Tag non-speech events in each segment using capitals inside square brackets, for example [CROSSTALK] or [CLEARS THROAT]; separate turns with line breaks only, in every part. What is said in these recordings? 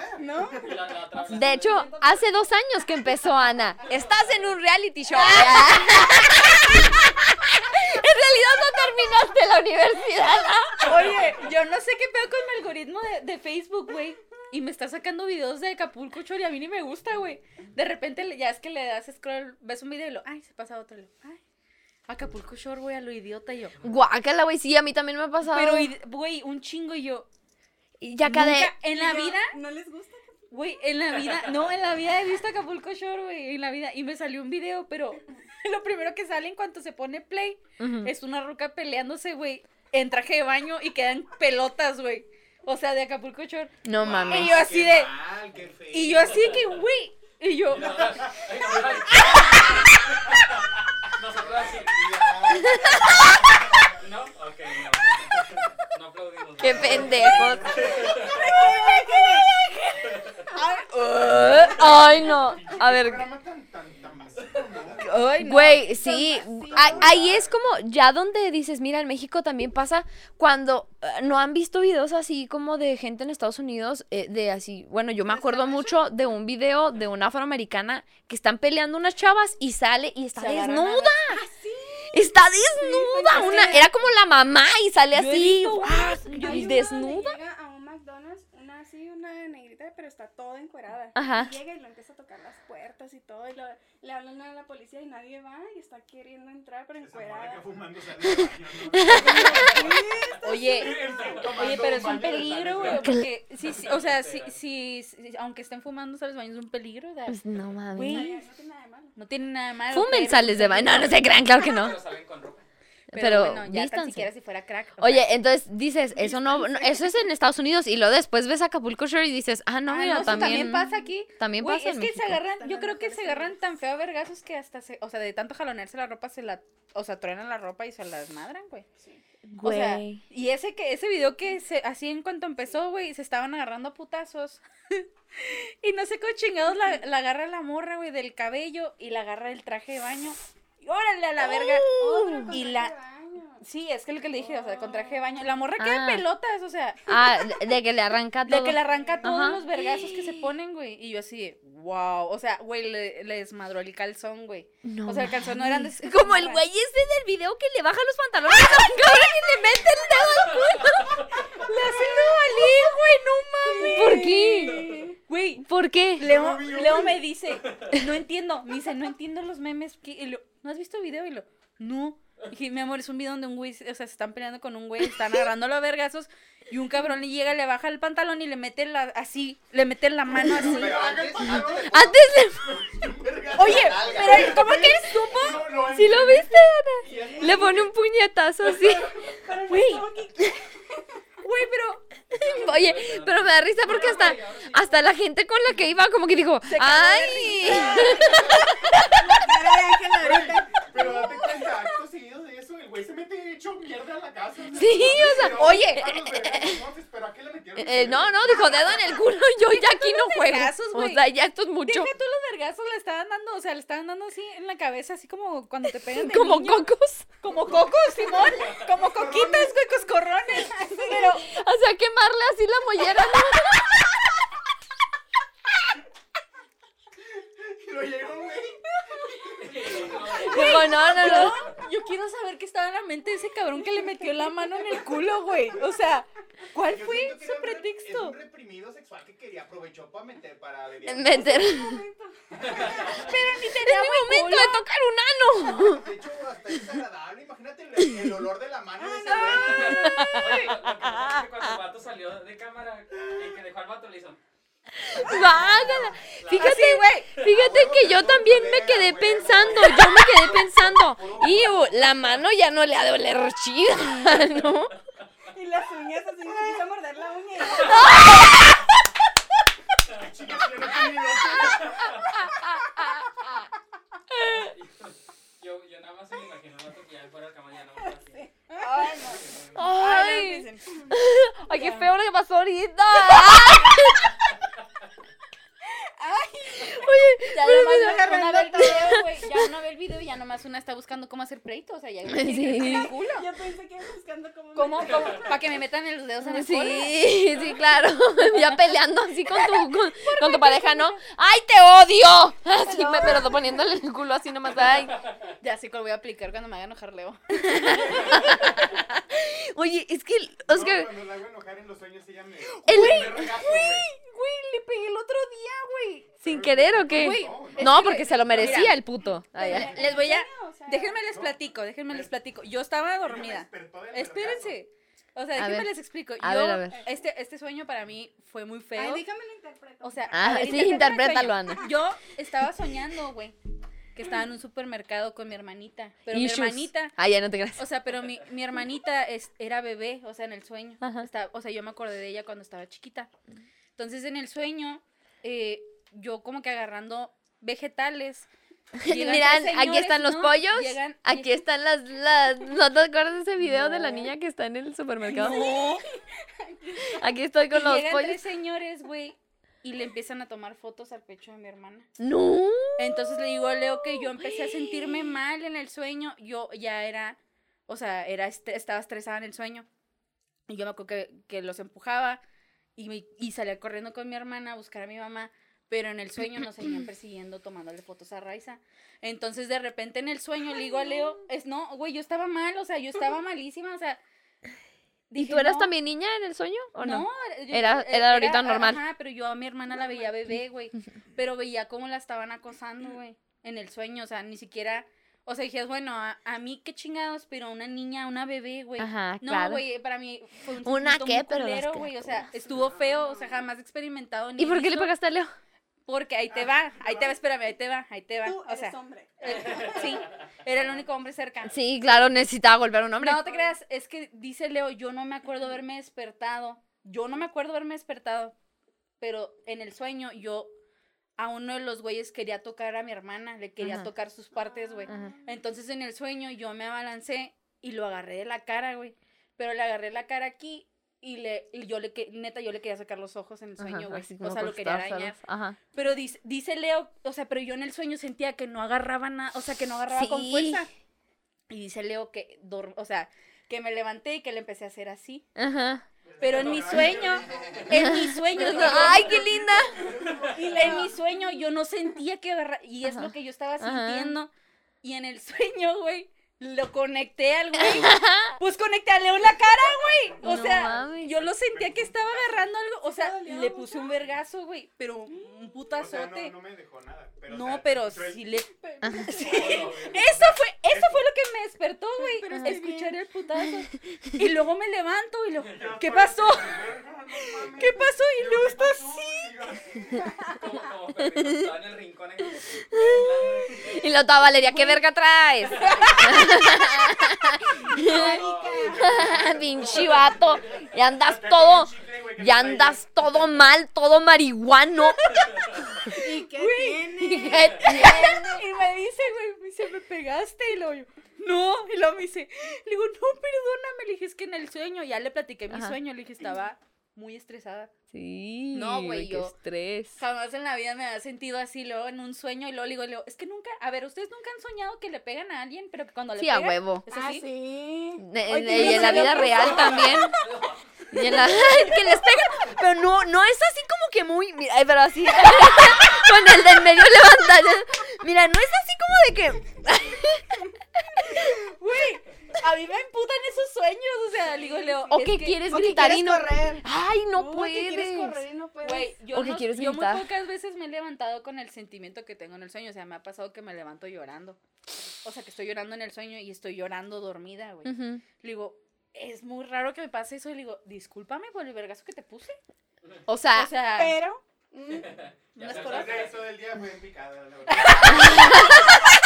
ser.
¿No? [LAUGHS]
La- la
De hecho, hace dos años que empezó Ana. Estás en un reality show. [LAUGHS] en realidad no terminaste la universidad.
Oye, yo no sé qué pedo con mi algoritmo de, de Facebook, güey. Y me está sacando videos de Acapulco Shore y a mí ni me gusta, güey. De repente ya es que le das scroll, ves un video y lo, ay, se pasa otro. y lo, ay, Acapulco Shore, güey, a lo idiota y yo.
Guácala, güey, sí, a mí también me ha pasado.
Pero, güey, un chingo y yo.
Y ya cada...
en la vida,
¿No les gusta?
güey, en la vida, no, en la vida he visto Acapulco Shore, güey, en la vida. Y me salió un video, pero lo primero que sale en cuanto se pone play es una ruca peleándose, güey, en traje de baño y quedan pelotas, güey. O sea, de Acapulco Shore.
No mames.
Y yo así
Qué
de-
mal, qué feo.
Y yo así que, güey. Y yo,
nosotros así. ¿No? Ok, no.
Qué pendejos. Ay, no. A ver. Güey, sí, ahí, es como ya donde dices, mira, en México también pasa cuando eh, no han visto videos así como de gente en Estados Unidos, eh, de así, bueno, yo me acuerdo mucho de un video de una afroamericana que están peleando unas chavas y sale y está desnuda. Está desnuda, una, era como la mamá y sale así, desnuda.
donde Llega a un McDonald's, una así, una negrita, pero está toda encuerada.
Ajá.
Y llega y lo empieza a tocar las puertas y todo. Y lo- le hablan a la policía y nadie va y está queriendo entrar, pero encuerada.
que fumando baño. [LAUGHS]
Oye, oye, pero es un
baño de
peligro, güey. Porque, sí, sí, o sea, [LAUGHS] sí, sí, sí, aunque estén fumando sales baños, es un peligro.
Pues no mames.
No tiene nada de malo.
No tiene nada de malo.
Fumen
pero-
sales de baño. No, no se crean, claro que no.
Pero salen con ropa.
Pero,
Pero,
bueno, ya tan siquiera si fuera crack. sea,
Oye, entonces dices, eso no, no- eso es en Estados Unidos y luego después ves Acapulco Shore y dices, ah, no,
ah,
mira,
no, eso
también,
pasa aquí.
también
Güey,
pasa
es
en
que
México.
se agarran, yo creo que se agarran tan feo a vergazos que hasta se, o sea, de tanto jalonearse la ropa se la, o sea, truenan la ropa y se las madran, güey. O sea,
Güey.
y ese que ese video que se así en cuanto empezó, güey, se estaban agarrando a putazos. [LAUGHS] y no sé cómo chingados la, la agarra la morra, güey, del cabello y la agarra del traje de baño. Órale a la verga.
Otro con
y la
baño.
Sí, es que lo que le dije, o sea, con traje de baño. La morra queda
Ah.
pelotas, o sea,
Ah, de, que le arranca todo.
de que le arranca todos
Ajá.
los vergazos que se ponen, güey. Y yo así, wow. O sea, güey, le, le desmadró el calzón, güey.
No
o sea, el calzón no eran de.
mames. Como el [LAUGHS] güey ese del video que le baja los pantalones a la cabrón y le mete el dedo al culo. [LAUGHS]
Le hace nubalín, güey, no mames.
¿Por qué?
Güey,
¿Por qué?
Leo, Leo me dice, no entiendo, me dice, no entiendo los memes. que- ¿No has visto el video? Y lo, no. Dije, mi amor, es un video donde un güey, o sea, se están peleando con un güey, están agarrándolo a vergazos, y un cabrón le llega, le baja el pantalón y le mete la, así, le mete la mano así.
Pero antes, antes,
le...
Oye, pero ¿cómo que él supo?
¿Sí lo viste, Ana? Le pone un puñetazo así.
Güey, güey, pero [LAUGHS]
Oye, pero me da risa porque hasta, hasta la gente con la que iba como que dijo, ¡ay!
Cara de [LAUGHS] [LAUGHS] Ángel ahorita.
Pero date cuenta, el güey se mete hecho mierda a la casa.
Sí, o sea, oye.
A los vergazos, entonces, ¿pero a qué le metieron?
Eh, no, no, dijo dedo en el culo, [LAUGHS] yo ya aquí no juego.
vergazos,
O sea, ya esto es mucho.
deja tú los vergazos, le estaban dando, o sea, le estaban dando así en la cabeza, así como cuando te pegan de
Como
niño.
cocos.
Como cocos, Simón, como coquitas, güey, coscorrones. Pero, [LAUGHS]
O sea, quemarle así la mollera. ¿no? [LAUGHS]
Y lo llegó, güey.
Dijo, no, no, no.
yo quiero saber qué estaba en la mente de ese cabrón que le metió la mano en el culo, güey. O sea, ¿cuál
Yo
fue su
re- Es
pretexto?
un reprimido sexual que quería aprovechó para meter para
Meter.
Pero ni tenía
Mi
buen
momento
culo.
de tocar un ano.
De hecho, hasta es desagradable. Imagínate el, el olor de la mano de ese güey.
Oye, lo que pasa es que cuando el vato salió de cámara y que dejó al vato le hizo.
Bájala. Fíjate,
güey.
fíjate que yo también me quedé pensando, yo me quedé pensando, y la mano ya no le ha de oler chida, ¿no?
Y las uñas así me quiso morder la uña. [LAUGHS]
Yo.
Yo, nada más me vato que ya fuera de cama ya no así.
Ay, no.
Ay, ay, qué feo lo que pasó ahorita. [LAUGHS] Oye,
Ya
pero
además
mira,
van a ver el video, güey. Ya a ver el video y ya nomás una está buscando cómo hacer pleito, o sea, ya [LAUGHS]
Sí.
culo.
Yo pensé que ibas buscando cómo.
¿Cómo, cómo? Para que me metan los dedos en el culo.
Sí, sí, claro. [LAUGHS] Ya peleando así con tu, con, [LAUGHS] con tu pareja, ¿no? ¡Ay, te odio! Así, me, pero poniéndole el culo así nomás. ¡Ay!
Ya sé cuál voy a aplicar cuando me haga enojar Leo.
Oye, es que,
No,
Oscar,
cuando la hago enojar en los sueños, ella me.
El-
me regazo, güey.
Güey, le pegué el otro día, güey.
¿sin querer o qué?
Güey,
No,
que-
porque se lo merecía
Mira,
el puto. Ay, ay.
Les voy a... Déjenme les platico, déjenme les platico. Yo estaba dormida. Espérense. O sea,
A
déjenme les explico.
A
Yo,
ver, a ver.
Este, este sueño para mí fue muy feo.
Ay, déjame lo interpreto.
O sea,
Ah,
a ver,
sí, interprétalo. Ana.
Yo estaba soñando, güey, que estaba en un supermercado con mi hermanita. Pero
Issues.
mi hermanita,
Ay, ya no te creas.
o sea, pero mi, mi hermanita es, era bebé, o sea, en el sueño.
Ajá.
Estaba- o sea, yo me acordé de ella cuando estaba chiquita. Entonces, en el sueño, eh, yo como que agarrando vegetales. [LAUGHS]
Miran, aquí están los
¿no?
pollos.
Llegan-
Aquí están las, las. ¿No te acuerdas de ese video de la niña que está en el supermercado?
No. [LAUGHS]
Aquí estoy con
Y
los
llegan
pollos.
tres señores, güey, y le empiezan a tomar fotos al pecho de mi hermana.
No.
Entonces le digo a Leo que yo empecé a sentirme mal en el sueño. Yo ya era, o sea, era est- estaba estresada en el sueño. Y yo me acuerdo que, que los empujaba y, me- y salía corriendo con mi hermana a buscar a mi mamá. Pero en el sueño nos seguían persiguiendo, tomándole fotos a Raiza. Entonces, de repente, en el sueño, le digo a Leo, es no, güey, yo estaba mal, o sea, yo estaba malísima, o sea.
¿Y tú eras
"No".
también niña en el sueño o no?
yo-
Era- era ahorita normal.
Ajá, pero yo a mi hermana la veía bebé, güey. [LAUGHS] Pero veía cómo la estaban acosando, güey. En el sueño, o sea, ni siquiera. O sea, dijías, bueno, a, a mí qué chingados, pero a una niña, a una bebé, güey.
Ajá,
No,
claro.
güey, para mí fue un
¿Una qué?
muy
Pero
culero, güey. O sea, estuvo feo, o sea, jamás he experimentado ni
¿Y por qué le
visto,
pegaste a Leo?
Porque ahí te va, ahí te va, espérame, ahí te va, ahí te va.
Tú
O
eres
sea,
hombre.
eh, sí, era el único hombre cerca.
Sí, claro, necesitaba golpear a un hombre.
No te creas, es que dice Leo, yo no me acuerdo haberme despertado. Yo no me acuerdo haberme despertado. Pero en el sueño yo a uno de los güeyes quería tocar a mi hermana, le quería
Ajá.
tocar sus partes, güey. Entonces en el sueño yo me abalancé y lo agarré de la cara, güey. Pero le agarré la cara aquí y le y yo le que neta yo le quería sacar los ojos en el sueño, güey. O sea, lo quería arañar.
Ajá.
Pero dice, dice Leo, o sea, pero yo en el sueño sentía que no agarraba nada, o sea, que no agarraba con fuerza. Y dice Leo que, o sea, que me levanté y que le empecé a hacer así.
Ajá.
Pero en mi sueño, en mi sueño,
¡Ay, qué linda!
y [LAUGHS] en mi sueño yo no sentía que agarraba, y es
Ajá.
lo que yo estaba
Ajá.
sintiendo. Y en el [LAUGHS] sueño, güey, lo conecté al güey. [LAUGHS] Pues conecté a Leo en la cara, güey. O
No
sea,
mames.
yo lo sentía que estaba agarrando algo. O sea, le puse un vergazo, güey. Pero un
O sea,
putazote.
no, no me dejó nada. Pero, o
No,
sea,
pero sí le. Sí.
Eso
fue, eso fue lo que me despertó, güey. Escuchar el putazo. [LAUGHS] Y luego me levanto y lo. ¿Qué pasó? ¿Qué pasó? Y luego está así. [LAUGHS]
Como, como perrito, estaba en el rincón. ahí.
Y la otra Valeria, ¿qué verga traes? Pinche vato. Ya andas todo. Ya andas todo mal, todo marihuano.
¿Y qué tiene?
¿Qué tiene?
Y me dice, güey, me dice, me pegaste. Y luego yo, no. Y luego me dice, le digo, no, perdóname. Le dije, es que en el sueño, ya le platiqué mi
Ajá.
sueño. Le dije, estaba muy estresada.
Sí,
No, güey,
qué
yo-
estrés.
Jamás en la vida me había sentido así, luego en un sueño. Y luego le digo, le digo, es que nunca, a ver, ¿ustedes nunca han soñado que le pegan a alguien, pero que cuando le
Sí, a
pegan,
huevo.
¿Es
Ah,
así?
sí.
En-
Oye, [LAUGHS]
y en la vida real también. Y en la que les pegan, pero no, no es así como que muy, mira, pero así [LAUGHS] con el del medio levantado. Mira, no es así como de que [LAUGHS]
Güey, [LAUGHS] a mí me imputan esos sueños, o sea, le digo, Leo,
o que quieres
O que
gritar y no.
correr.
Ay, no
Uy, que quieres correr
puedes.
y no puedes.
Güey, yo,
O que
no-
quieres
yo muy pocas veces me he levantado con el sentimiento que tengo en el sueño. O sea, me ha pasado que me levanto llorando. O sea, que estoy llorando en el sueño y estoy llorando dormida, güey.
Ujú.
Le digo, es muy raro que me pase eso. Y le digo, discúlpame por el vergazo que te puse.
O sea,
O sea,
Pero. mm, [LAUGHS]
Ya
cosas-
día fue en picada, la verdad. [LAUGHS]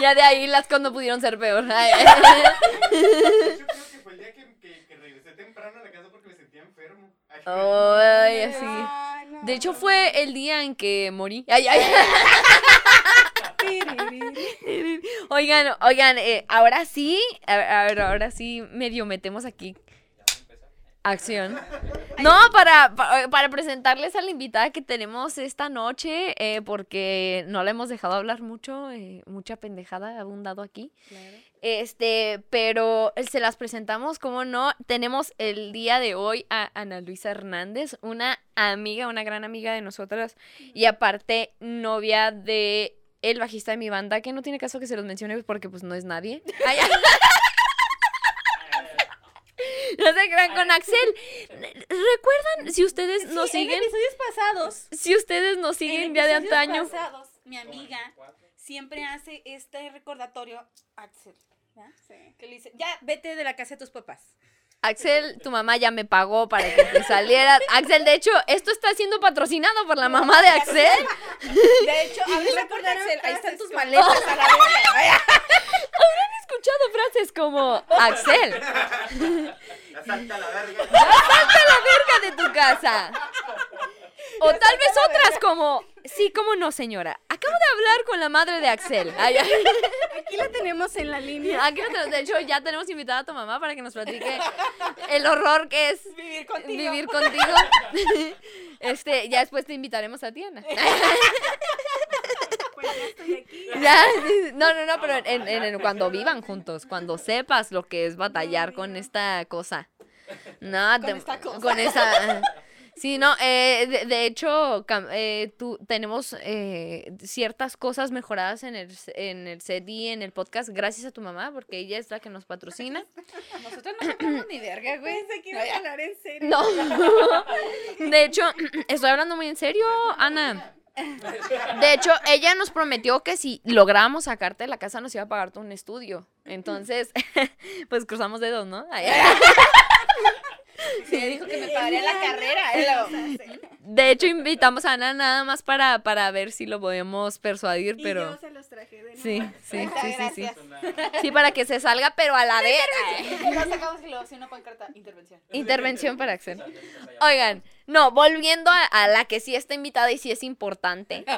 ya de ahí las cuando pudieron ser peor. Ay,
Yo creo que fue el día que, que, que regresé temprano a la casa porque me sentía enfermo. Ay,
Ay, así.
ay, no.
De hecho, fue el día en que morí. Ay, ay. Oigan, oigan, eh, ahora sí, a ver, a ver, ahora sí medio metemos aquí acción. No, para, pa- para presentarles a la invitada que tenemos esta noche, eh, porque no la hemos dejado hablar mucho, eh, mucha pendejada ha abundado aquí. Este, pero se las presentamos, como no, tenemos el día de hoy a Ana Luisa Hernández, una amiga, una gran amiga de nosotras, y aparte novia de el bajista de mi banda, que no tiene caso que se los mencione porque pues no es nadie. [LAUGHS] [LAUGHS] No se crean con Axel. ¿Recuerdan si ustedes nos
Sí,
siguen?
En episodios pasados.
Si ustedes nos siguen
en
ya de antaño.
pasados, mi amiga siempre hace este recordatorio Axel. ¿ya?
Sí.
Que le dice, ya, vete de la casa de tus papás.
Axel, tu mamá ya me pagó para que te salieras. Axel, de hecho, esto está siendo patrocinado por la mamá de Axel.
De hecho, háblale con Axel. Ahí están tus maletas a la [LAUGHS] verga.
He escuchado frases como Axel, [LAUGHS]
Ya salta la verga.
salte la verga de tu casa. O tal vez otras como, sí, cómo no, señora. Acabo de hablar con la madre de Axel. Ay, ay.
Aquí la tenemos en la línea.
Aquí no te- de hecho, ya tenemos invitada a tu mamá para que nos platique el horror que es
Vivir contigo.
vivir contigo. [LAUGHS] Este, ya después te invitaremos a ti, Ana.
Pues ya estoy aquí.
Ya, no, no, no, pero en, en- en- cuando vivan juntos, cuando sepas lo que es batallar con esta cosa. No,
Con
te-
esta cosa.
con esa. Sí, no, eh, de, de hecho, eh, tú, tenemos eh, ciertas cosas mejoradas en el, en el set y en el podcast gracias a tu mamá, porque ella es la que nos patrocina. [LAUGHS]
Nosotros no compramos ni verga, güey.
Pensé que iba a hablar en serio.
No. [LAUGHS] De hecho, [CLEARS THROAT] estoy hablando muy en serio, Ana. [LAUGHS] De hecho, ella nos prometió que si lográbamos sacarte de la casa nos iba a pagar todo un estudio. Entonces, pues cruzamos dedos, ¿no?
Sí, dijo que me pagaría la carrera. lo-
De hecho, invitamos a Ana nada más para, para ver si lo podemos persuadir,
Y
pero...
yo se los traje de.
Sí, sí, sí, sí, sí. Sí, para que se salga, pero a la vez.
Y lo sacamos y luego una pancarta. Intervención.
Intervención para Axel. Oigan, no, volviendo a, a la que sí está invitada y sí es importante. [LAUGHS]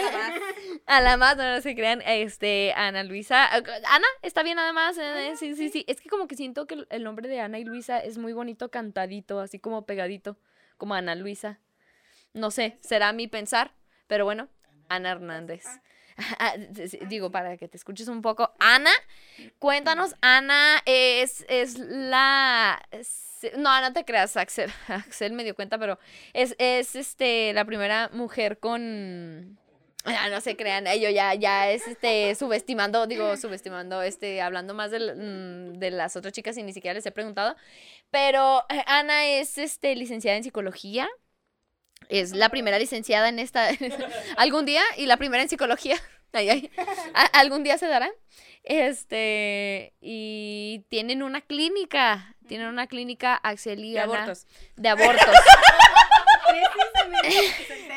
[LAUGHS] a la más, no, no se crean, este, Ana Luisa. Ana, ¿está bien nada más? Eh, sí, sí, sí. Es que como que siento que el- el nombre de Ana y Luisa es muy bonito cantadito, así como pegadito, como Ana Luisa. No sé, será mi pensar, pero bueno, Ana Hernández. [LAUGHS] Ah, Digo, para que te escuches un poco. Ana, cuéntanos, Ana es, es la... es- No, no te creas, Axel. [LAUGHS] Axel me dio cuenta, pero es, es este, la primera mujer con... Ah, no se crean, yo ya, ya es este, subestimando, digo, subestimando, este, hablando más del- mm, de las otras chicas y ni siquiera les he preguntado. Pero eh, Ana es este, licenciada en psicología. Es la primera licenciada en esta [LAUGHS] algún día y la primera en psicología. [LAUGHS] Ay, ay. Algún día se dará. Este y tienen una clínica, tienen una clínica Axel y
De abortos.
de abortos. [LAUGHS] [LAUGHS]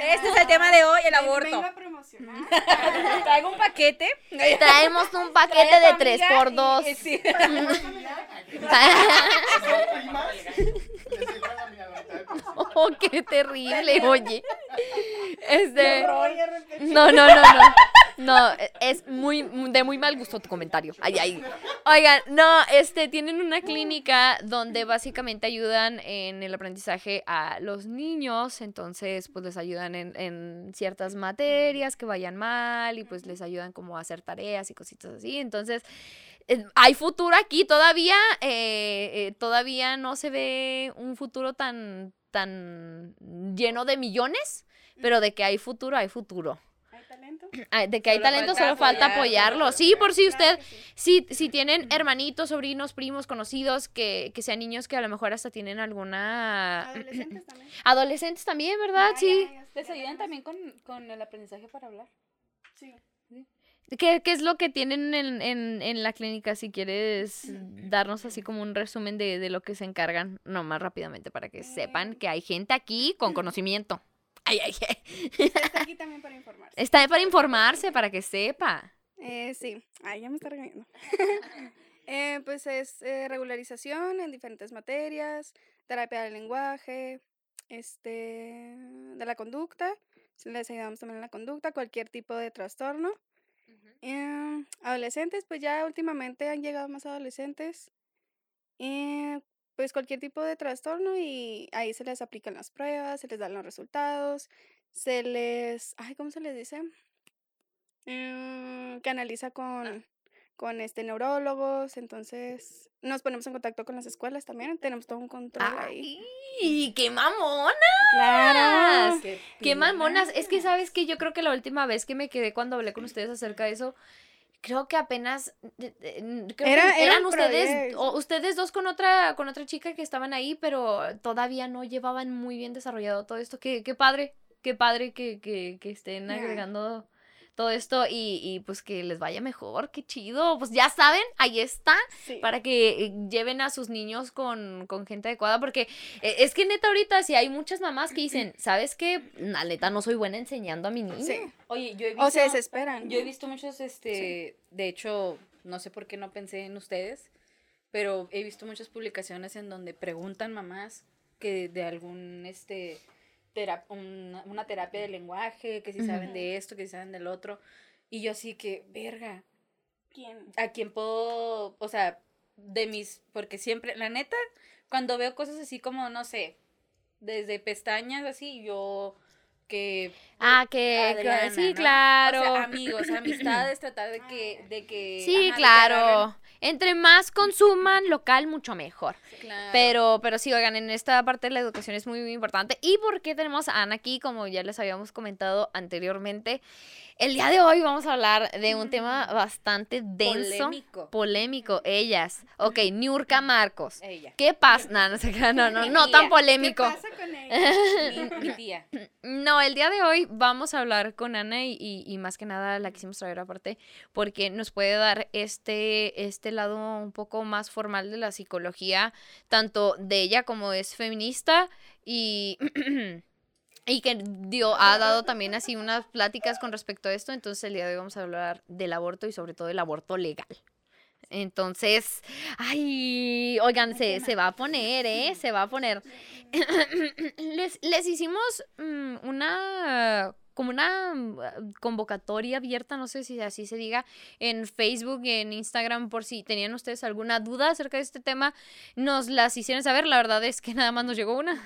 Este es el tema de hoy, el
Vengo
aborto.
a promocionar. [LAUGHS]
Traigo un paquete.
Traemos un [LAUGHS] paquete
Trae
de
tu
3
amiga
por
y-
2
sí.
Oh, qué terrible, oye. Este. No, no, no, no. No, es muy de muy mal gusto tu comentario. Ay, ay. Oigan, no, este tienen una clínica donde básicamente ayudan en el aprendizaje a los niños, entonces pues les ayudan en, en ciertas materias que vayan mal y pues les ayudan como a hacer tareas y cositas así. Entonces, eh, hay futuro aquí todavía, eh, eh, todavía no se ve un futuro tan, tan lleno de millones, pero de que hay futuro, hay futuro. [CLEARS THROAT] Ah, de que hay
Solo
talento,
falta
solo falta
apoyarlo.
apoyarlo. Sí, por si usted,
sí.
si, si tienen hermanitos, sobrinos, primos, conocidos, que, que sean niños que a lo mejor hasta tienen alguna...
Adolescentes [CLEARS THROAT] también.
Adolescentes también, ¿verdad?
Ya,
Sí.
ya, ya,
¿Les ayudan también con, con el aprendizaje para hablar?
Sí.
¿Qué, qué es lo que tienen en, en, en la clínica? Si quieres [CLEARS THROAT] darnos así como un resumen de, de lo que se encargan, no más rápidamente, para que sepan que hay gente aquí con conocimiento. Ay, ay, ay.
Está aquí también para informarse.
Está para informarse, para que sepa.
Eh, sí. Ay, ya me está regañando. [LAUGHS] Eh, pues es eh, regularización en diferentes materias, terapia del lenguaje, este, de la conducta. Les ayudamos también en la conducta, cualquier tipo de trastorno. Em, adolescentes, pues ya últimamente han llegado más adolescentes. Eh, pues cualquier tipo de trastorno y ahí se les aplican las pruebas, se les dan los resultados, se les, ay, ¿cómo se les dice? Mm, canaliza con, con este neurólogos, entonces nos ponemos en contacto con las escuelas también, tenemos todo un control ahí.
¡Ay! ¡Qué mamona!
Claro.
Qué
¡Qué mamonas! Es que, ¿sabes que Yo creo que la última vez que me quedé cuando hablé con ustedes acerca de eso, creo que apenas... n- creo que
Era- era
eran ustedes, o ustedes dos con otra, con otra chica que estaban ahí, pero todavía no llevaban muy bien desarrollado todo esto. Qué, qué padre, qué padre que, que, que estén agregando todo esto y, y pues que les vaya mejor, qué chido. Pues ya saben, ahí está
Sí.
para que eh, lleven a sus niños con, con gente adecuada, porque eh, es que neta ahorita si hay muchas mamás que dicen, ¿sabes qué? La neta no soy buena enseñando a mi niño.
Sí.
Oye, yo he visto...
O se desesperan.
Yo he visto muchos, este, de hecho, no sé por qué no pensé en ustedes, pero he visto muchas publicaciones en donde preguntan mamás que de algún, este, tera- una, una terapia de lenguaje, que si saben de esto, que si saben del otro, y yo así que, verga,
¿Quién?
¿a quién puedo, o sea, de mis, porque siempre, la neta, cuando veo cosas así como, no sé, desde pestañas así, yo que
Ah, que,
Adriana,
que- sí,
¿no?
claro.
O sea, amigos, amistades, tratar de que, de que.
sí,
ajá,
claro. Entre más consuman local, mucho mejor.
Claro.
Pero, pero sí, oigan, en esta parte la educación es muy, muy importante. ¿Y por qué tenemos a Ana aquí? Como ya les habíamos comentado anteriormente. El día de hoy vamos a hablar de un tema bastante denso.
Polémico.
Polémico, ellas. Ok, Niurka Marcos.
Ella.
¿Qué pasa? No, no, crean, no, no, no tan
¿Qué
polémico.
pasa con ella?
Mi, mi tía. [LAUGHS]
No, el día de hoy vamos a hablar con Ana y, y- y más que nada la quisimos traer aparte porque nos puede dar este, este lado un poco más formal de la psicología, tanto de ella como es feminista y, [CLEARS THROAT] y que dio, ha dado también así unas pláticas con respecto a esto. Entonces el día de hoy vamos a hablar del aborto y sobre todo del aborto legal. Entonces, ay, oigan, se, se va a poner, ¿eh? Se va a poner. [CLEARS THROAT] les, les hicimos mm, una como una mm, convocatoria abierta, no sé si así se diga, en Facebook y en Instagram por si tenían ustedes alguna duda acerca de este tema, nos las hicieron saber. La verdad es que [LAUGHS] nada más nos llegó una.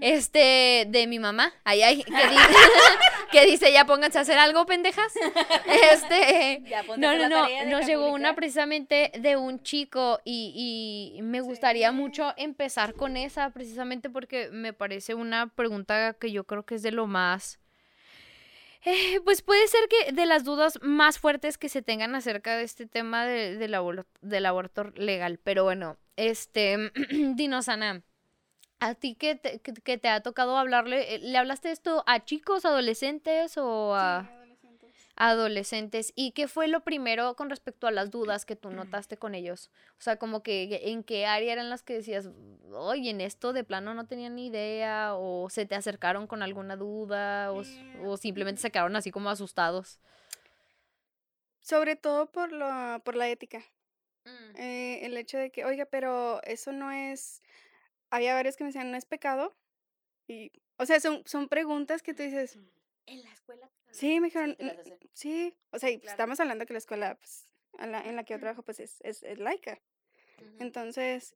Este, de mi mamá. Ay, ay, que, di- [LAUGHS] que dice, ya pónganse a hacer algo, pendejas. [LAUGHS] Este,
Ya,
no, no, no, nos llegó una precisamente de un chico y, y me gustaría mucho empezar con esa precisamente porque me parece una pregunta que yo creo que es de lo más... eh, pues puede ser que de las dudas más fuertes que se tengan acerca de este tema de- del, abor- del aborto legal. Pero bueno, este, [CLEARS THROAT] dinos, Ana, ¿a ti qué te, te ha tocado hablarle? eh, ¿Le hablaste esto a chicos, adolescentes o a...?
Adolescentes.
¿Y qué fue lo primero con respecto a las [CLEARS THROAT] dudas que tú notaste con ellos? O sea, como que en qué área eran las que decías, oye, en esto de plano no tenían ni idea, o se te acercaron con alguna duda, o, s- o simplemente se quedaron así como asustados.
Sobre todo por, lo, por la ética. Eh, el hecho de que, oiga, pero eso no es. Había varios que me decían, no es pecado. Y, o sea, son, son preguntas que tú dices, [CLEARS THROAT]
En la escuela.
Sí, me dijeron,
te las
"Mm,
hacen.
sí. O sea,
Claro.
estamos hablando que la escuela pues, a la- en la que yo trabajo, pues es, es, es laica. Entonces,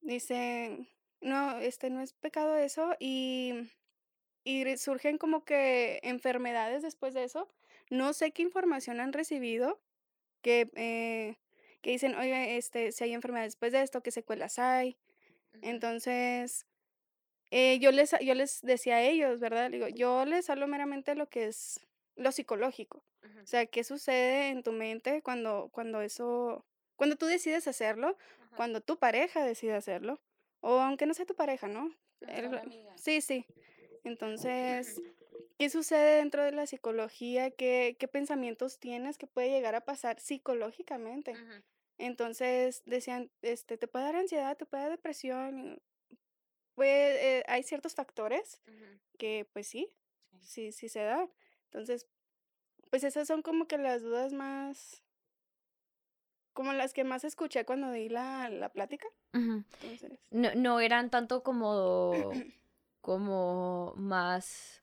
dicen, no, este no es pecado eso. Y, y surgen como que enfermedades después de eso. No sé qué información han recibido que, eh, que dicen, oye, este, si hay enfermedades después de esto, qué secuelas hay. Entonces, eh, yo, les, yo les decía a ellos, ¿verdad? Digo, yo les hablo meramente de lo que es lo psicológico. O sea, qué sucede en tu mente cuando, cuando eso, cuando tú decides hacerlo, cuando tu pareja decide hacerlo, o aunque no sea tu pareja, ¿no? El- Sí, sí. Entonces, ¿qué sucede dentro de la psicología? ¿Qué, qué pensamientos tienes que puede llegar a pasar psicológicamente? Entonces, decían, este, te puede dar ansiedad, te puede dar depresión. Pues, eh, hay ciertos factores que, pues sí, sí, sí se da. Entonces, pues esas son como que las dudas más, como las que más escuché cuando di la, la plática. Entonces,
No, no eran tanto como, como más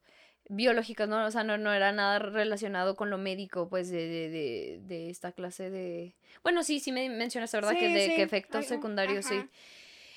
biológicas, ¿no? O sea, no, no era nada relacionado con lo médico, pues, de, de, de, de esta clase de... Bueno, sí, sí me mencionaste, ¿verdad? que
Sí,
de
sí,
que efectos secundarios, sí.
ajá.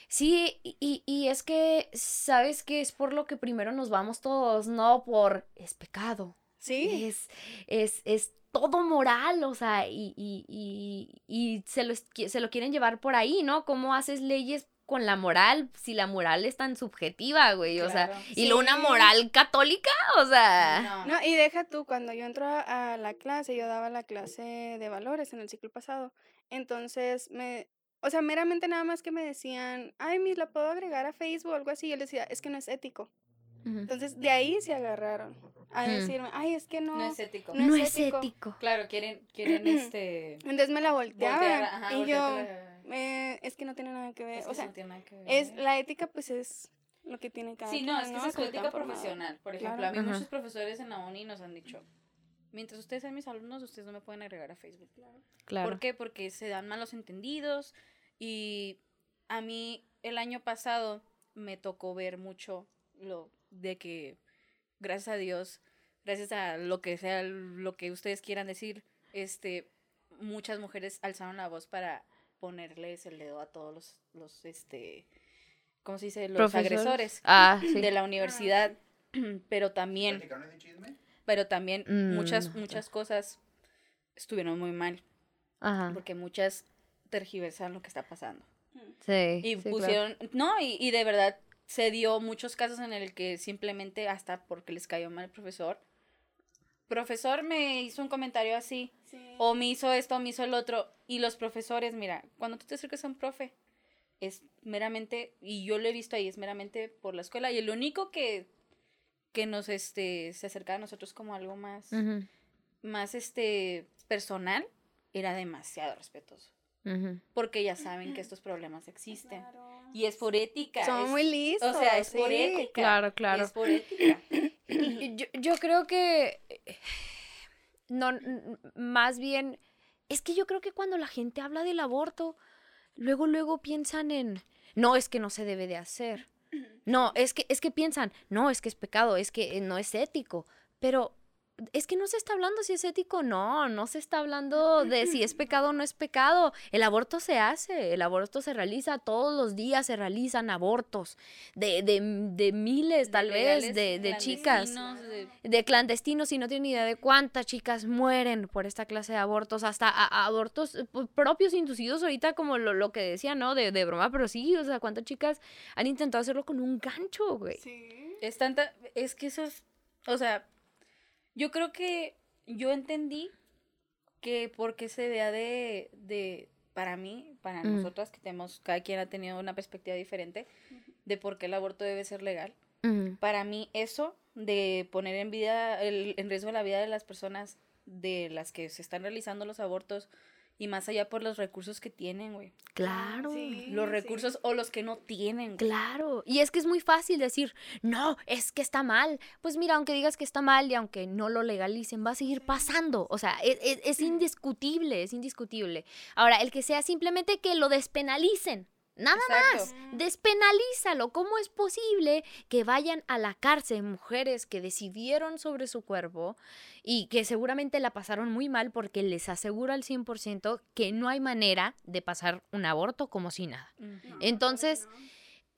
Sí, y- y, y es que, ¿sabes qué? Es por lo que primero nos vamos todos, no por es pecado.
Sí.
Es, es, es todo moral, o sea, y, y, y, y se, lo, se lo quieren llevar por ahí, ¿no? ¿Cómo haces leyes con la moral si la moral es tan subjetiva, güey? O sea, y una moral católica, o sea...
No.
No, y deja tú, cuando yo entro a, a la clase, yo daba la clase de valores en el ciclo pasado. Entonces, me, o sea, meramente nada más que me decían, ay, mis, la puedo agregar a Facebook o algo así. Yo les decía, es que no es ético. Entonces, de ahí se agarraron a
Mm.
decirme, ay, es que no.
No es ético.
no
No
es
es
ético.
Claro, quieren, quieren [CLEARS THROAT] este.
Entonces me la volteaban.
voltear, ajá,
y yo, eh, es que no tiene nada que ver.
es que
o sea,
no tiene nada que ver.
es la ética, pues es lo que tiene cada
Sí, no,
quien,
es que es
Como
ética profesional. Por ejemplo,
Claro.
a mí
Ajá.
muchos profesores en la uni nos han dicho, mientras ustedes sean mis alumnos, ustedes no me pueden agregar a Facebook.
Claro.
¿Por qué? Porque se dan malos entendidos y a mí el año pasado me tocó ver mucho lo de que, gracias a Dios, gracias a lo que sea, lo que ustedes quieran decir, este, muchas mujeres alzaron la voz para ponerles el dedo a todos los, los este, ¿cómo se dice? Los
Profesores.
agresores
Ah, sí.
de la universidad, [CLEARS THROAT] pero también,
¿Platicaron ese chisme?
pero también
Mm,
muchas, muchas cosas estuvieron muy mal,
Ajá.
porque muchas tergiversan lo que está pasando.
Sí.
Y
sí, claro.
pusieron, no, y, y de verdad se dio muchos casos en el que simplemente hasta porque les cayó mal el profesor. Profesor me hizo un comentario así,
Sí.
o me hizo esto, o me hizo el otro. Y los profesores, mira, cuando tú te acercas a un profe, es meramente, y yo lo he visto ahí, es meramente por la escuela. Y el único que, que nos este, se acercaba a nosotros como algo más, más este, personal, era demasiado respetuoso. Porque ya saben que estos problemas existen.
Claro.
Y es por ética.
Son
es-
muy listos.
O sea, es por ética.
Claro, claro.
Es por ética.
Yo, yo creo que. No, más bien. Es que yo creo que cuando la gente habla del aborto, luego, luego piensan en. No, es que no se debe de hacer. No, es que, es que piensan, no, es que es pecado, es que eh, no es ético. Pero es que no se está hablando si es ético o no, no se está hablando de si es [LAUGHS] pecado o no es pecado. El aborto se hace, el aborto se realiza, todos los días se realizan abortos de, de, de miles tal vez
Legales,
de, de chicas
clandestinos, de-
de clandestinos y no tienen ni idea de cuántas chicas mueren por esta clase de abortos, hasta a- a abortos eh, propios inducidos ahorita como lo, lo que decía, ¿no? De, de broma, pero sí, o sea, cuántas chicas han intentado hacerlo con un gancho, güey.
Sí.
Es tanta. Es que eso es. O sea, yo creo que yo entendí que porque se vea de. de para mí, para
Mm.
nosotras que tenemos. Cada quien ha tenido una perspectiva diferente de por qué el aborto debe ser legal.
Ujú.
Para mí, eso de poner en vida, el- en riesgo la vida de las personas de las que se están realizando los abortos y más allá por los recursos que tienen, güey.
Claro.
Sí,
Los
sí.
recursos o los que no tienen. güey.
Claro, y es que es muy fácil decir, no, es que está mal. Pues mira, aunque digas que está mal y aunque no lo legalicen, va a seguir pasando. O sea, es, es- es indiscutible, es indiscutible. Ahora, el que sea simplemente que lo despenalicen, nada
Exacto.
más, despenalízalo. ¿Cómo es posible que vayan a la cárcel mujeres que decidieron sobre su cuerpo y que seguramente la pasaron muy mal porque les aseguro al 100% que no hay manera de pasar un aborto como si nada? Entonces,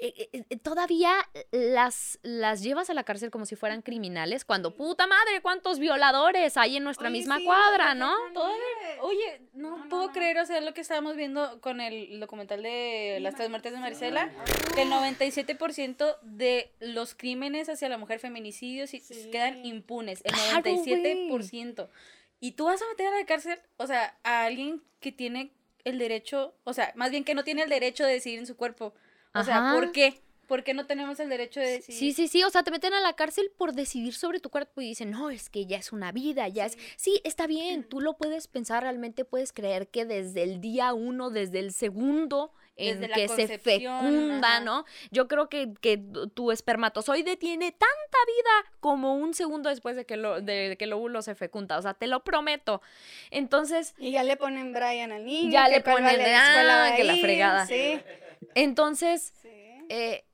eh, eh, todavía las, las llevas a la cárcel como si fueran criminales, cuando puta madre, cuántos violadores hay en nuestra
Oye,
misma
sí,
cuadra, ¿no?
Todavía- Oye, no, puedo creer, o sea, lo que estábamos viendo con el documental de las tres muertes de Marisela,
Ah.
que el 97% de los crímenes hacia la mujer, feminicidios,
Sí.
quedan impunes, el
Claro,
97%. Y tú vas a meter a la cárcel, o sea, a alguien que tiene el derecho, o sea, más bien que no tiene el derecho de decidir en su cuerpo. O sea,
Ajá.
¿por qué? ¿Por qué no tenemos el derecho de decidir?
Sí, sí, sí, o sea, te meten a la cárcel por decidir sobre tu cuerpo y dicen, no, es que ya es una vida, ya es... Sí, está bien, tú lo puedes pensar, realmente puedes creer que desde el día uno, desde el segundo en
Desde
que se fecunda,
ajá.
¿no? Yo creo que, que tu- espermatozoide tiene tanta vida como un segundo después de que, lo, de que el óvulo se fecunda, o sea, te lo prometo. Entonces,
Y ya le ponen Brian al niño.
Ya
que
le ponen,
la escuela
ah, que la fregada.
Sí.
Entonces...
sí.
eh,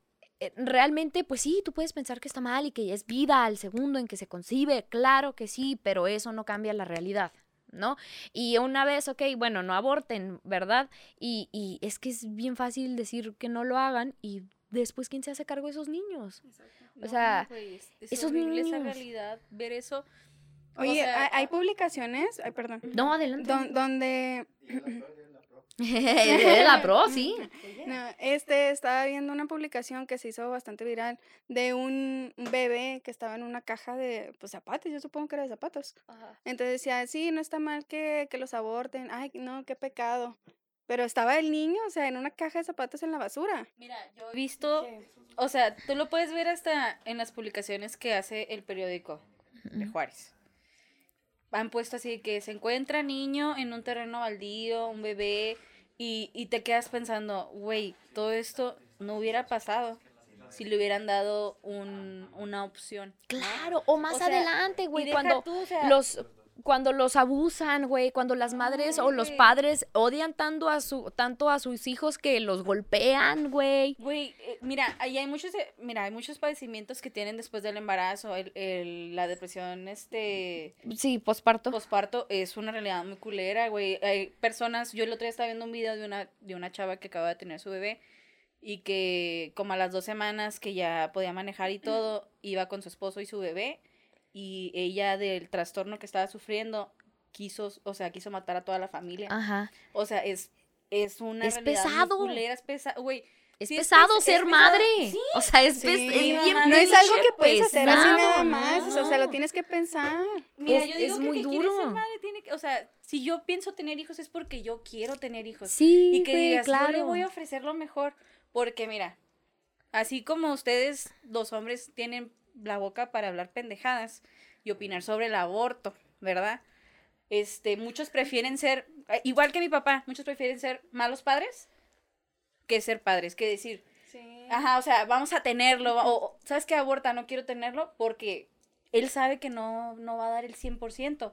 eh, realmente, pues sí, tú puedes pensar que está mal y que es vida al segundo en que se concibe, claro que sí, pero eso no cambia la realidad. ¿no? Y una vez, ok, bueno, no aborten, ¿verdad? Y, y es que es bien fácil decir que no lo hagan y después, ¿quién se hace cargo de esos niños? O
No,
sea,
güey, es, es
esos
horrible esa
niños.
realidad, ver eso. O
Oye,
sea,
hay, hay publicaciones, ay, perdón,
No, adelante.
don- donde
Eres la pro, sí. [LAUGHS]
No, este, estaba viendo una publicación que se hizo bastante viral de un bebé que estaba en una caja de pues, zapatos, yo supongo que era de zapatos. Entonces decía, sí, no está mal que, que los aborten, ay, no, qué pecado. Pero estaba el niño, o sea, en una caja de zapatos en la basura.
Mira, yo he visto, o sea, tú lo puedes ver hasta en las publicaciones que hace el periódico de Juárez. Han puesto así que se encuentra niño en un terreno baldío, un bebé, y, y te quedas pensando, güey, todo esto no hubiera pasado si le hubieran dado un, una opción.
Claro, o más
O sea,
adelante, güey, cuando
tú, o sea,
los cuando los abusan, güey, cuando las madres o los padres odian tanto a su tanto a sus hijos que los golpean, güey.
Güey, eh, mira, ahí hay muchos, eh, mira, hay muchos padecimientos que tienen después del embarazo, el, el- la depresión, este,
Sí, posparto.
posparto es una realidad muy culera, güey. Hay personas, yo el otro día estaba viendo un video de una, de una chava que acaba de tener su bebé y que como a las dos semanas que ya podía manejar y todo, iba con su esposo y su bebé y ella del trastorno que estaba sufriendo quiso, o sea, quiso matar a toda la familia.
Ajá.
O sea, es, es una
Es pesado.
culera, es pesado, güey.
Es
sí
pesado
pes-
ser madre.
Sí,
O sea, es,
Sí,
es bien
ajá.
No es algo que puedes hacer así
pesado,
nada más, o sea, lo tienes que pensar.
Mira,
Es-
yo digo
es
que
muy
que quiere ser
duro.
madre tiene que, o sea, si yo pienso tener hijos es porque yo quiero tener hijos.
Sí,
y que
güey,
digas, yo le
claro.
voy a ofrecer lo mejor, porque mira, así como ustedes, los hombres, tienen la boca para hablar pendejadas y opinar sobre el aborto, ¿verdad? Este, muchos prefieren ser, eh, igual que mi papá, muchos prefieren ser malos padres que ser padres, que decir,
Sí.
Ajá, o sea, vamos a tenerlo. O, ¿sabes qué aborta? No quiero tenerlo porque él sabe que no, no va a dar el 100%.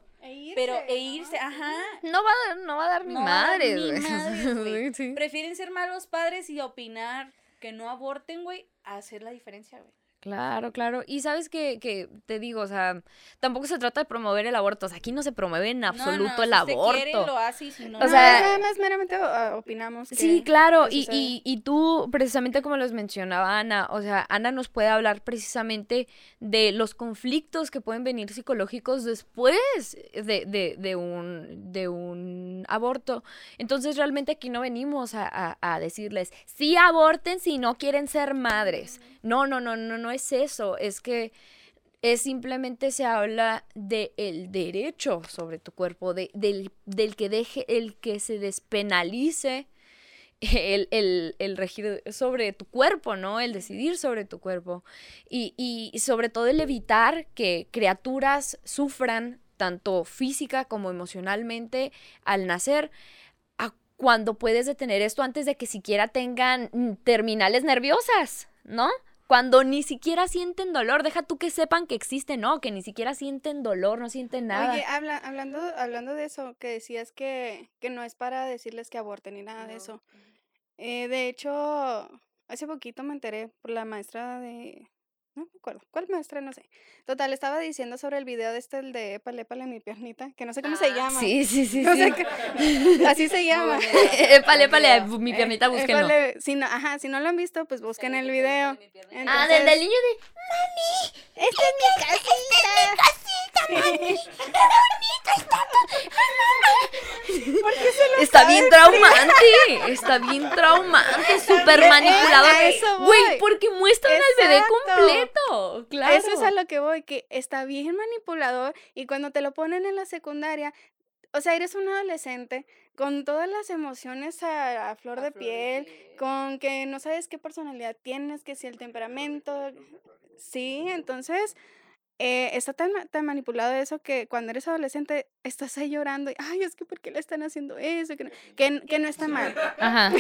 pero e irse, ajá.
No va a dar, no va a dar ni
No ni
güey. [LAUGHS] Sí.
Prefieren ser malos padres y opinar que no aborten, güey, a hacer la diferencia, güey.
Claro, claro. Y sabes que, que te digo, o sea, tampoco se trata de promover el aborto. O sea, aquí no se promueve en absoluto
no,
el
si
aborto.
quiere, lo hace si no,
O sea,
sea, nada más meramente ah, opinamos. Que,
Sí, claro, y, y, y tú, precisamente como los mencionaba Ana, o sea, Ana nos puede hablar precisamente de los conflictos que pueden venir psicológicos después de, de, de un, de un aborto. Entonces, realmente aquí no venimos a, a- a decirles, sí aborten si no quieren ser madres. No, no, no, no, no es eso, es que es simplemente se habla de el derecho sobre tu cuerpo, de, del, del que deje, el que se despenalice el, el, el regir sobre tu cuerpo, ¿no? El decidir sobre tu cuerpo. Y, y sobre todo el evitar que criaturas sufran tanto física como emocionalmente al nacer. Cuando puedes detener esto antes de que siquiera tengan terminales nerviosas, ¿no? Cuando ni siquiera sienten dolor, deja tú que sepan que existe, no, que ni siquiera sienten dolor, no sienten nada.
Oye, habla, hablando, hablando de eso, que decías que, que no es para decirles que aborten ni nada de eso. Eh, de hecho, hace poquito me enteré por la maestra de... No me acuerdo, ¿cuál maestra? No sé. Total, estaba diciendo sobre el video de este, el de Épale, épale mi piernita, que no sé cómo se
Ah,
llama.
Sí, sí, sí, [LAUGHS]
No
sí.
sé qué- Así se llama.
Épale, épale, mi
Eh,
piernita, búsquenlo.
épale, si no, ajá, si no lo han visto, pues busquen el video.
Ah, del, del niño de...
¡Esta es mi casita!
Está bien traumante, está bien traumante, súper manipulador. Güey, porque muestran al bebé completo, claro.
Eso es a lo que voy, que está bien manipulador y cuando te lo ponen en la secundaria, o sea, eres un adolescente con todas las emociones a, a flor de piel, con que no sabes qué personalidad tienes, que si el temperamento, sí, entonces eh, está tan, tan manipulado eso que cuando eres adolescente estás ahí llorando y, ay, es que ¿por qué le están haciendo eso? Que no, que, que no está mal.
Ajá.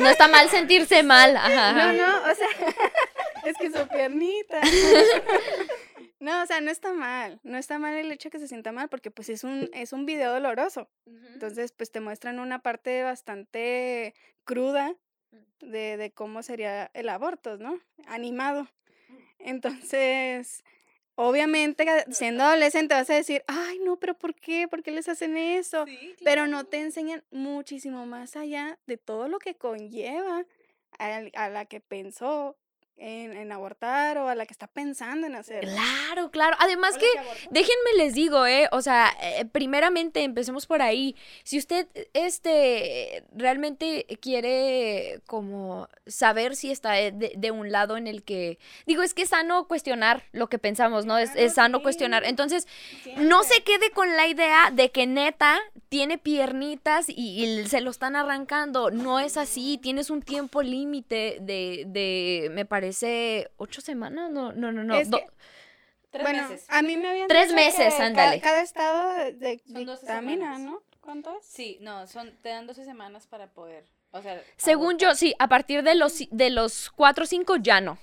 No está mal sentirse mal, ajá.
No, no, o sea, [LAUGHS] es que su piernita. [LAUGHS] No, o sea, no está mal. No está mal el hecho de que se sienta mal porque pues es un, es un video doloroso. Entonces, pues te muestran una parte bastante cruda de, de cómo sería el aborto, ¿no? Animado. Entonces, obviamente siendo adolescente vas a decir, ay, no, pero ¿por qué? ¿Por qué les hacen eso? Pero no te enseñan muchísimo más allá de todo lo que conlleva a, a la que pensó en, en abortar o a la que está pensando en hacer.
Claro, claro. Además que, déjenme les digo, eh, o sea, eh, primeramente empecemos por ahí. Si usted, este, realmente quiere como saber si está de, de un lado en el que, digo, es que es sano cuestionar lo que pensamos, ¿no? Es, es sano
sí.
cuestionar. Entonces, no se quede con la idea de que neta tiene piernitas y, y se lo están arrancando. No es así. Tienes un tiempo límite de, de, me parece, ocho semanas. No, no, no, no.
Es
do-
que-
Tres
bueno,
meses.
a mí me habían
Tres
dicho
meses,
que
ándale.
Cada, estado de, de-
Son 12
dictamina,
semanas.
¿no? ¿Cuánto es?
Sí, no, son, te dan 12 semanas para poder, o sea...
Según yo, sí, a partir de los, de los cuatro o cinco ya no.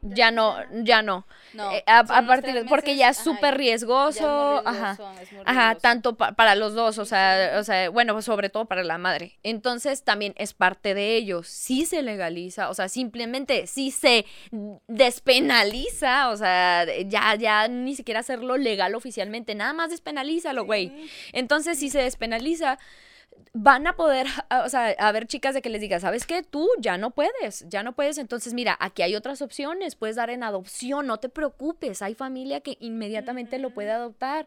Ya no, ya no.
No,
Eh, a, partir de- porque ya es súper
ya
riesgoso,
es
ajá.
es
Ajá, tanto pa- para los dos, o sea, o sea, bueno, sobre todo para la madre. Entonces también es parte de ellos. Sí se legaliza, o sea, simplemente sí se despenaliza, o sea, ya, ya ni siquiera hacerlo legal oficialmente, nada más despenalízalo, güey. Entonces, si se despenaliza, van a poder, [LAUGHS] o sea, a ver chicas de que les diga, ¿sabes qué? Tú ya no puedes, ya no puedes. Entonces, mira, aquí hay otras opciones, puedes dar en adopción, no te preocupes, hay familia que inmediatamente lo puede adoptar.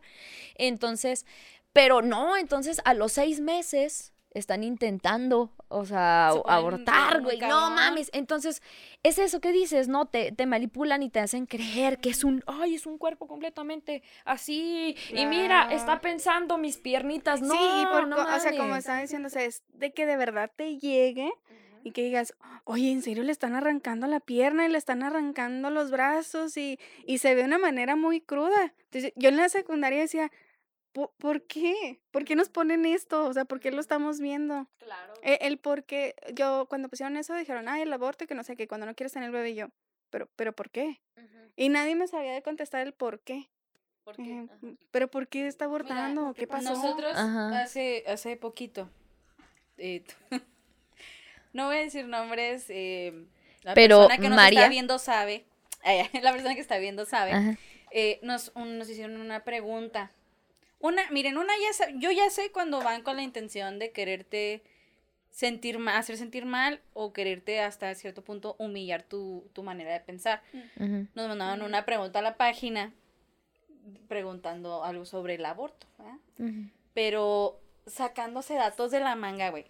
Entonces, pero no, entonces a los seis meses están intentando, o sea,
Se
abortar, güey, no mames. Entonces, es eso que dices, ¿no? Te, te manipulan y te hacen creer que es un, ay, es un cuerpo completamente así. Y mira, está pensando mis piernitas, no,
sí, por
no
o sea, como estaba diciendo, o sea, es de que de verdad te llegue y que digas, oye, ¿en serio le están arrancando la pierna y le están arrancando los brazos? Y, y se ve de una manera muy cruda. Entonces, yo en la secundaria decía, "¿Po- ¿por qué? ¿Por qué nos ponen esto? O sea, ¿por qué lo estamos viendo?
Claro.
E- El, por qué, yo, cuando pusieron eso, dijeron, ay, el aborto y que no sé qué, cuando no quieres tener el bebé y yo, pero, pero ¿por qué? Y nadie me sabía de contestar el por qué.
Ajá.
"Mm, ¿Pero por qué está abortando? ¿Qué pasó?
Nosotros
Ajá.
hace, hace poquito, eh, [LAUGHS] no voy a decir nombres, eh, la
Pero,
persona que nos
María.
está viendo sabe, [LAUGHS] la persona que está viendo sabe, eh, nos, un- nos hicieron una pregunta. Una, miren, una ya yo ya sé cuando van con la intención de quererte sentir mal, hacer sentir mal o quererte hasta cierto punto humillar tu, tu manera de pensar.
Ujú.
Nos mandaban una pregunta a la página preguntando algo sobre el aborto, pero sacándose datos de la manga, güey.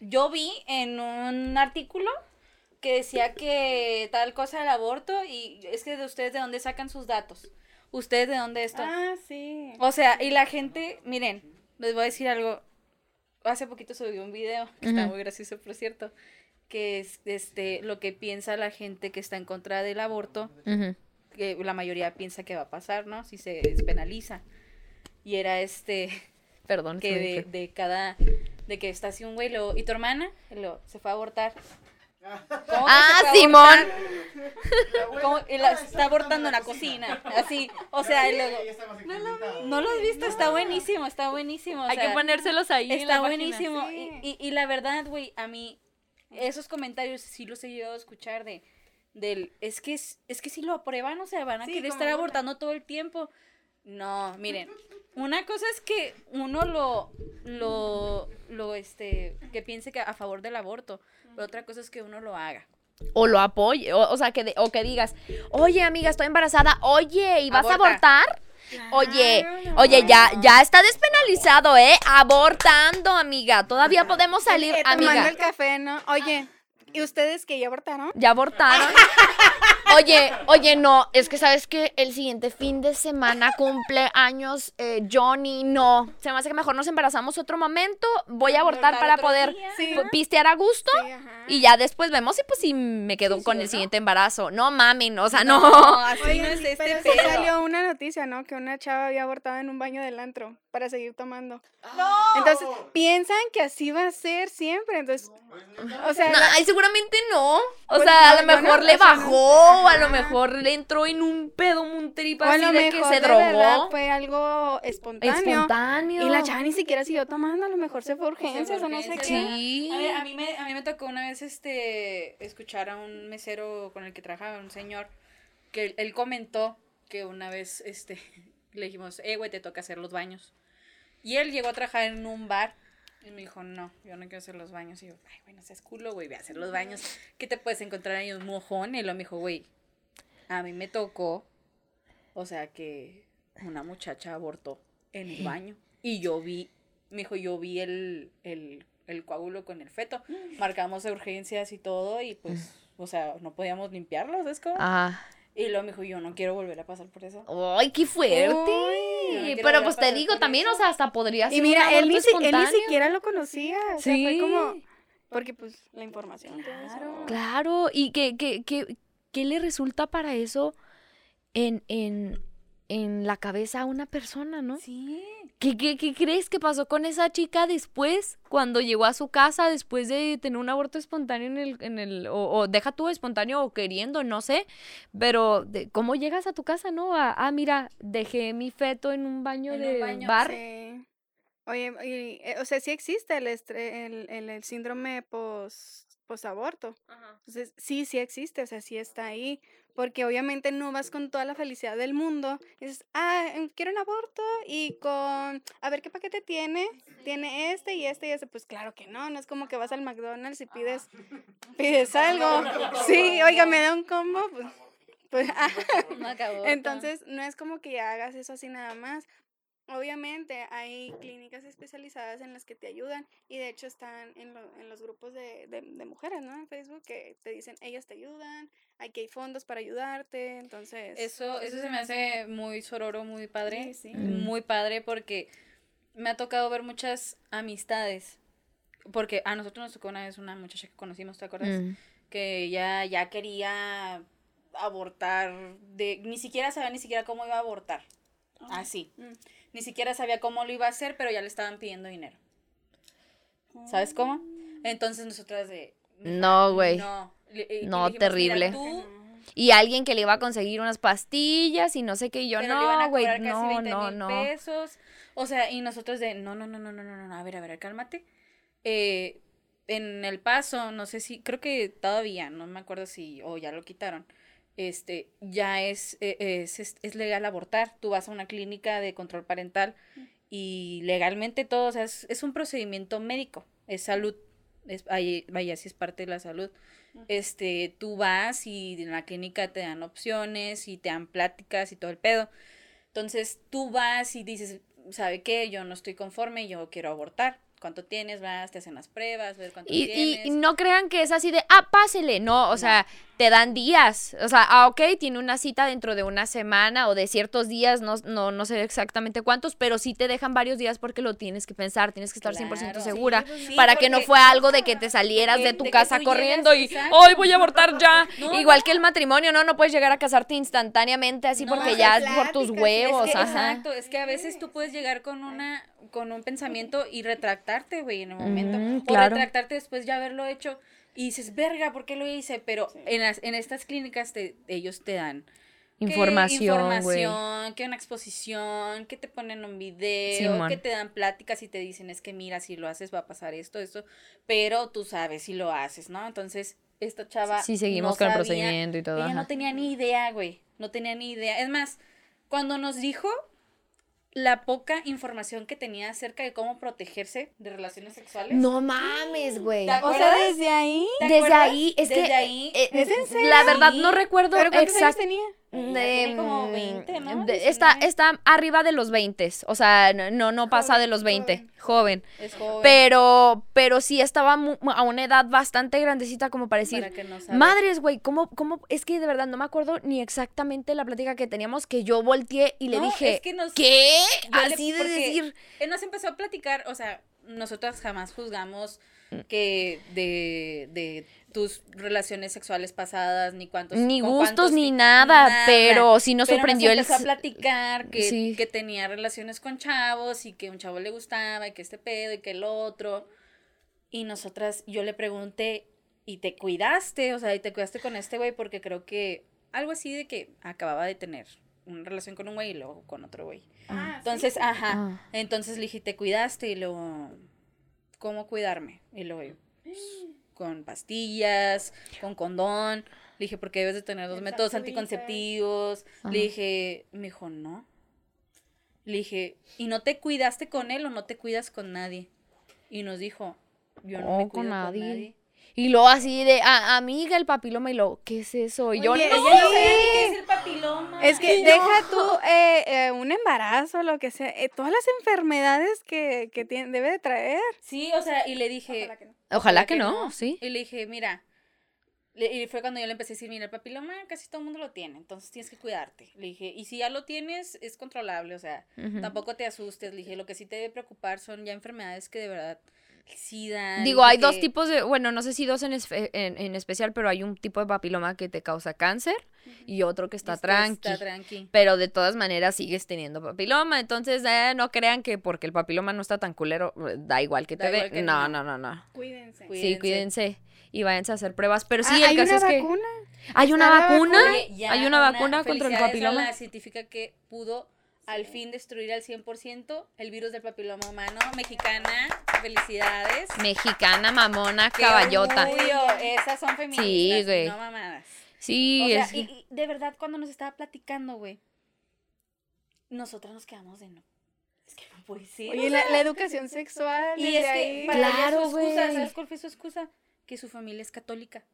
Yo vi en un artículo que decía que tal cosa del aborto y es que de ustedes de dónde sacan sus datos. Ustedes de dónde esto.
Ah, sí.
O sea, y la gente, miren, les voy a decir algo. Hace poquito subí un video, que está muy gracioso, por cierto, que es este lo que piensa la gente que está en contra del aborto que la mayoría piensa que va a pasar, ¿no? Si se despenaliza. Y era este, [LAUGHS]
Perdón.
que de, cada, de que está así un güey, luego, ¿y tu hermana? Luego, se fue a abortar. ¿Cómo que
Ah, Simón.
abortar? [LAUGHS] ¿Cómo? Y la- se está abortando en la cocina, así, o sea, y luego, no lo has visto, está buenísimo, está buenísimo. o
Hay que
sea,
ponérselos ahí. en
Está
la página.
buenísimo.
Sí.
Y, y, y la verdad, güey, a mí, esos comentarios sí los he llegado a escuchar de, del, es que, es, es que si lo aprueban, o sea, van a
Sí,
querer
como
estar
una.
abortando todo el tiempo. No, miren, una cosa es que uno lo, lo, lo, este, que piense que a favor del aborto, pero otra cosa es que uno lo haga.
O lo apoye. O, o sea, que, de- o que digas, oye, amiga, estoy embarazada. Oye, ¿y vas a
Aborta.
abortar? Oye, oye, ya, ya está despenalizado, ¿eh? Abortando, amiga. Todavía podemos salir,
Eh, tomando
amiga.
el café, ¿no? Oye, ¿y ustedes que ya abortaron?
¿Ya abortaron? [LAUGHS] Oye, oye, no, es que sabes que el siguiente fin de semana cumple años eh, Johnny, no. Se me hace que mejor nos embarazamos otro momento. Voy a abortar para poder.
Sí.
pistear a gusto.
Sí, ajá.
Y ya después vemos si pues si me quedo
Sí,
con el
no.
siguiente embarazo. No mamen, o sea, no.
así
Oigan,
no es este
pero sí
pedo.
salió una noticia, ¿no? Que una chava había abortado en un baño del antro para seguir tomando.
¡No!
Entonces, piensan que así va a ser siempre. Entonces, o sea,
No,
la-
ay, seguramente no. O
Pues
sea, a lo mejor le bajó, o a lo mejor le entró en un pedo, un trip así de que se
de verdad
drogó.
fue algo espontáneo.
Espontáneo.
Y la chava ni siquiera siguió tomando, a lo mejor se fue a urgencias o no sé qué.
Sí.
A, ver, a mí me, a mí me tocó una vez este escuchar a un mesero con el que trabajaba, un señor, que él, él comentó que una vez, este, [LAUGHS] le dijimos, eh, güey, te toca hacer los baños. Y él llegó a trabajar en un bar. Y me dijo, no, yo no quiero hacer los baños. Y yo, ay, güey, no seas culo, güey, ve a hacer los baños. ¿Qué te puedes encontrar ahí? Un mojón. Y luego me dijo, güey, a mí me tocó, o sea, que una muchacha abortó en el baño. Y yo vi, me dijo, yo vi el, el, el coágulo con el feto. Marcamos urgencias y todo. Y pues, o sea, no podíamos limpiarlo, ¿sabes cómo?
Ah.
Y luego me dijo, yo no quiero volver a pasar por eso.
¡Ay, qué fuerte!
Uy,
Pero pues te digo también,
eso.
o sea, hasta podría ser
Y mira,
un
él ni,
aborto
si- él ni siquiera lo conocía. O sea,
Sí.
fue como. Porque, pues, la información. todo eso.
Claro.
Claro, y que, que, que, ¿qué le resulta para eso en, en, en la cabeza a una persona, no?
Sí.
¿Qué, qué, qué crees que pasó con esa chica después, cuando llegó a su casa, después de tener un aborto espontáneo en el, en el o, o deja tú espontáneo o queriendo, no sé, pero de, ¿cómo llegas a tu casa, no? A, ah, mira, dejé mi feto en un baño
En un
de
baño,
bar.
Sí. Oye, y, eh, o sea, sí existe el, el, el, el síndrome pos, posaborto. Entonces, sí, sí existe, o sea, sí está ahí. Porque obviamente no vas con toda la felicidad del mundo. y dices, ah, em, quiero un aborto y con, a ver qué paquete tiene. Tiene este y este y este. Pues claro que no, no es como que vas al McDonald's y pides, [LAUGHS] pides algo. Sí, oiga, me da un [LAUGHS] combo. Pues, pues, [LAUGHS] ah, entonces, no es como que hagas eso así nada más. Obviamente hay clínicas especializadas en las que te ayudan y de hecho están en, lo- en los grupos de, de, de mujeres, ¿no? En Facebook que te dicen, ellas te ayudan, aquí hay fondos para ayudarte, entonces...
Eso, eso se me hace muy sororo, muy padre.
Sí, sí.
Mm.
Muy padre porque me ha tocado ver muchas amistades. Porque a nosotros nos tocó una vez una muchacha que conocimos, ¿te acuerdas?
Mm.
Que ya, ya quería abortar, de, ni siquiera sabía ni siquiera cómo iba a abortar. Así.
Mm.
Ni siquiera sabía cómo lo iba a hacer, pero ya le estaban pidiendo dinero. ¿Sabes cómo? Entonces nosotras de...
No, güey.
No, le,
no terrible. Y alguien que le iba a conseguir unas pastillas y no sé qué, y yo
pero
no, güey, no, no, no.
Pesos. O sea, y nosotros de, no, no, no, no, no, no, no, a ver, a ver, cálmate. Eh, en El Paso, no sé si, creo que todavía, no me acuerdo si, o ya lo quitaron, este, ya es, eh, es, es, es legal abortar. Tú vas a una clínica de control parental y legalmente todo, o sea, es, es un procedimiento médico, es salud, es, ahí, vaya, si es parte de la salud. Este, tú vas y en la clínica te dan opciones y te dan pláticas y todo el pedo. Entonces tú vas y dices, ¿sabe qué? Yo no estoy conforme, yo quiero abortar. ¿Cuánto tienes? Vas, te hacen las pruebas, ves cuánto
Y, y-
tienes.
y no crean que es así de, ah, pásele. No, o sea, te dan días. O sea, ah, ok, tiene una cita dentro de una semana o de ciertos días, no, no, no sé exactamente cuántos, pero sí te dejan varios días porque lo tienes que pensar, tienes que estar 100%
Claro.
segura.
Sí, pues sí,
para que no fue algo de que te salieras
de-
de tu
de
casa corriendo
llegas,
y, hoy voy a abortar ya. [LAUGHS]
No,
Igual
no.
que el matrimonio, no, no puedes llegar a casarte instantáneamente así
No,
porque ya es por tus huevos.
Es que,
ajá.
exacto, es que a veces tú puedes llegar con una con un pensamiento y retractarte, güey, en el momento. O
claro.
retractarte después de haberlo hecho y dices, verga, ¿por qué lo hice? Pero en, las, en estas clínicas te, ellos te dan que
Información, güey.
información, que una exposición, que te ponen un video, que te dan pláticas y te dicen es que mira, si lo haces va a pasar esto, esto, pero tú sabes si lo haces, ¿no? Entonces, esta chava
Sí, seguimos
no
con el
sabía-
procedimiento y todo.
Ella
ajá.
no tenía ni idea, güey, no tenía ni idea. Es más, cuando nos dijo la poca información que tenía acerca de cómo protegerse de relaciones sexuales.
No mames, güey.
¿Te
O sea, desde ahí...
¿Te
Desde ahí, es
Desde
que.
ahí.
eh,
¿Es en serio?
La verdad no recuerdo
¿Pero cuántos años
exacto.
tenía?
Tenía como 20, ¿no?
de- está,
19.
está arriba de los 20, o sea, no, no, no pasa de los 20, joven.
Es joven.
Pero, pero sí estaba mu- a una edad bastante grandecita como para decir,
no
madres, güey, ¿cómo, ¿cómo? Es que de verdad no me acuerdo ni exactamente la plática que teníamos que yo volteé y le
No,
dije,
es que nos-
¿qué?
le-
Así de decir,
Él nos empezó a platicar, o sea, nosotras jamás juzgamos
Mm.
Que de, de tus relaciones sexuales pasadas, ni cuántos...
ni gustos
cuántos
ni nada, pero sí nos
Pero
sorprendió el...
empezó a platicar que,
Sí.
que tenía relaciones con chavos y que un chavo le gustaba y que este pedo y que el otro. Y nosotras, yo le pregunté, ¿y te cuidaste? O sea, ¿y te cuidaste con este güey? Porque creo que algo así de que acababa de tener una relación con un güey y luego con otro güey.
Ah,
Entonces, ajá.
Ah.
Entonces le dije, ¿te cuidaste? Y luego, ¿cómo cuidarme? Y luego, yo, pues, con pastillas, con condón. Le dije, porque debes de tener dos métodos anticonceptivos.
Ajá.
Le dije, me dijo, no. Le dije, ¿y no te cuidaste con él o no te cuidas con nadie? Y nos dijo, yo no
Oh,
me
con
cuido con
nadie.
nadie.
Y luego así de, "A- amiga, el papiloma, y lo, ¿qué es eso? Y yo,
Oye,
no.
ella
Ella no sabía ni qué es el papiloma.
Es que deja [LAUGHS] tú eh, eh, un embarazo, lo que sea, eh, todas las enfermedades que, que tiene, debe de traer.
Sí, o sea, y le dije,
Ojalá que no.
Ojalá que no, sí.
Y le dije, mira, le- y fue cuando yo le empecé a decir, mira, el papiloma casi todo el mundo lo tiene, entonces tienes que cuidarte. Le dije, y si ya lo tienes, es controlable, o sea, tampoco te asustes. Le dije, lo que sí te debe preocupar son ya enfermedades que de verdad
Digo, hay dos tipos de, bueno, no sé si dos en, en, en especial, pero hay un tipo de papiloma que te causa cáncer y otro que está
este,
tranqui.
Está tranqui.
Pero de todas maneras sigues teniendo papiloma. Entonces, eh, no crean que porque el papiloma no está tan culero, eh, da igual que
Da
te
que
No,
no.
no, no, no.
Cuídense.
Cuí-
Sí,
Cuídense.
y váyanse a hacer pruebas. Pero sí,
Ah,
el
¿Hay
caso
una
es que.
vacuna?
¿Hay una
¿Está la
vacuna?
vacuna?
Oye, ya
¿Hay una vacuna contra el
a
papiloma?
la científica que pudo al fin destruir al 100% el virus del papiloma humano. Mexicana, felicidades.
Mexicana, mamona,
Qué
caballota.
orgullo, Esas son feministas,
Sí, güey.
no mamadas.
Sí,
O sea,
es-
y, y de verdad, cuando nos estaba platicando, güey, nosotras nos quedamos de no. Es que no puede ser.
Oye, la, la educación sexual.
y es que
ahí.
para ella
Claro,
su excusa,
güey.
¿sabes cuál fue su excusa? Que su familia es católica.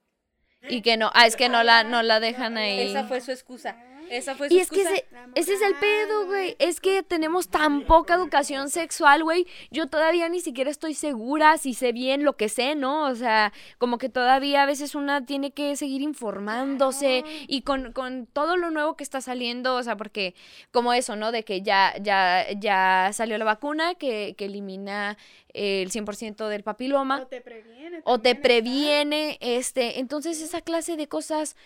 y que no, ah, es que no la, no la dejan ahí.
Esa fue su excusa. Esa fue su
Y es que ese, ese es el pedo, güey. Es que tenemos tan poca educación sexual, güey. Yo todavía ni siquiera estoy segura si sé bien lo que sé, ¿no? O sea, como que todavía a veces una tiene que seguir informándose y con, con todo lo nuevo que está saliendo, o sea, porque como eso, ¿no? De que ya, ya, ya salió la vacuna que, que elimina el 100% del papiloma
O te previene.
o te previene, este, entonces esa clase de cosas,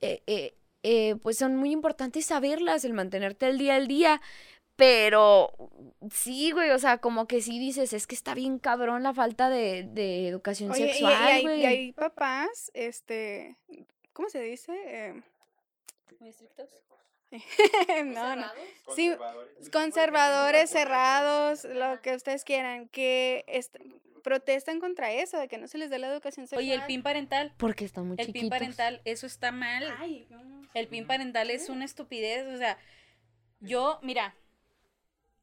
eh, eh, eh, pues son muy importantes saberlas, el mantenerte al día al día, pero sí, güey, o sea, como que sí dices, es que está bien cabrón la falta de, de educación
Oye, y- y,
sexual,
hay,
güey.
y hay papás, este, ¿cómo se dice? Eh,
Muy estrictos. [LAUGHS]
no, no. Sí, conservadores, cerrados, lo que ustedes quieran, que est- protestan contra eso, de que no se les dé la educación sexual.
Oye, el PIN parental.
Porque están muy
El PIN parental, eso está mal.
Ay, no.
El PIN parental es una estupidez. O sea, yo, mira,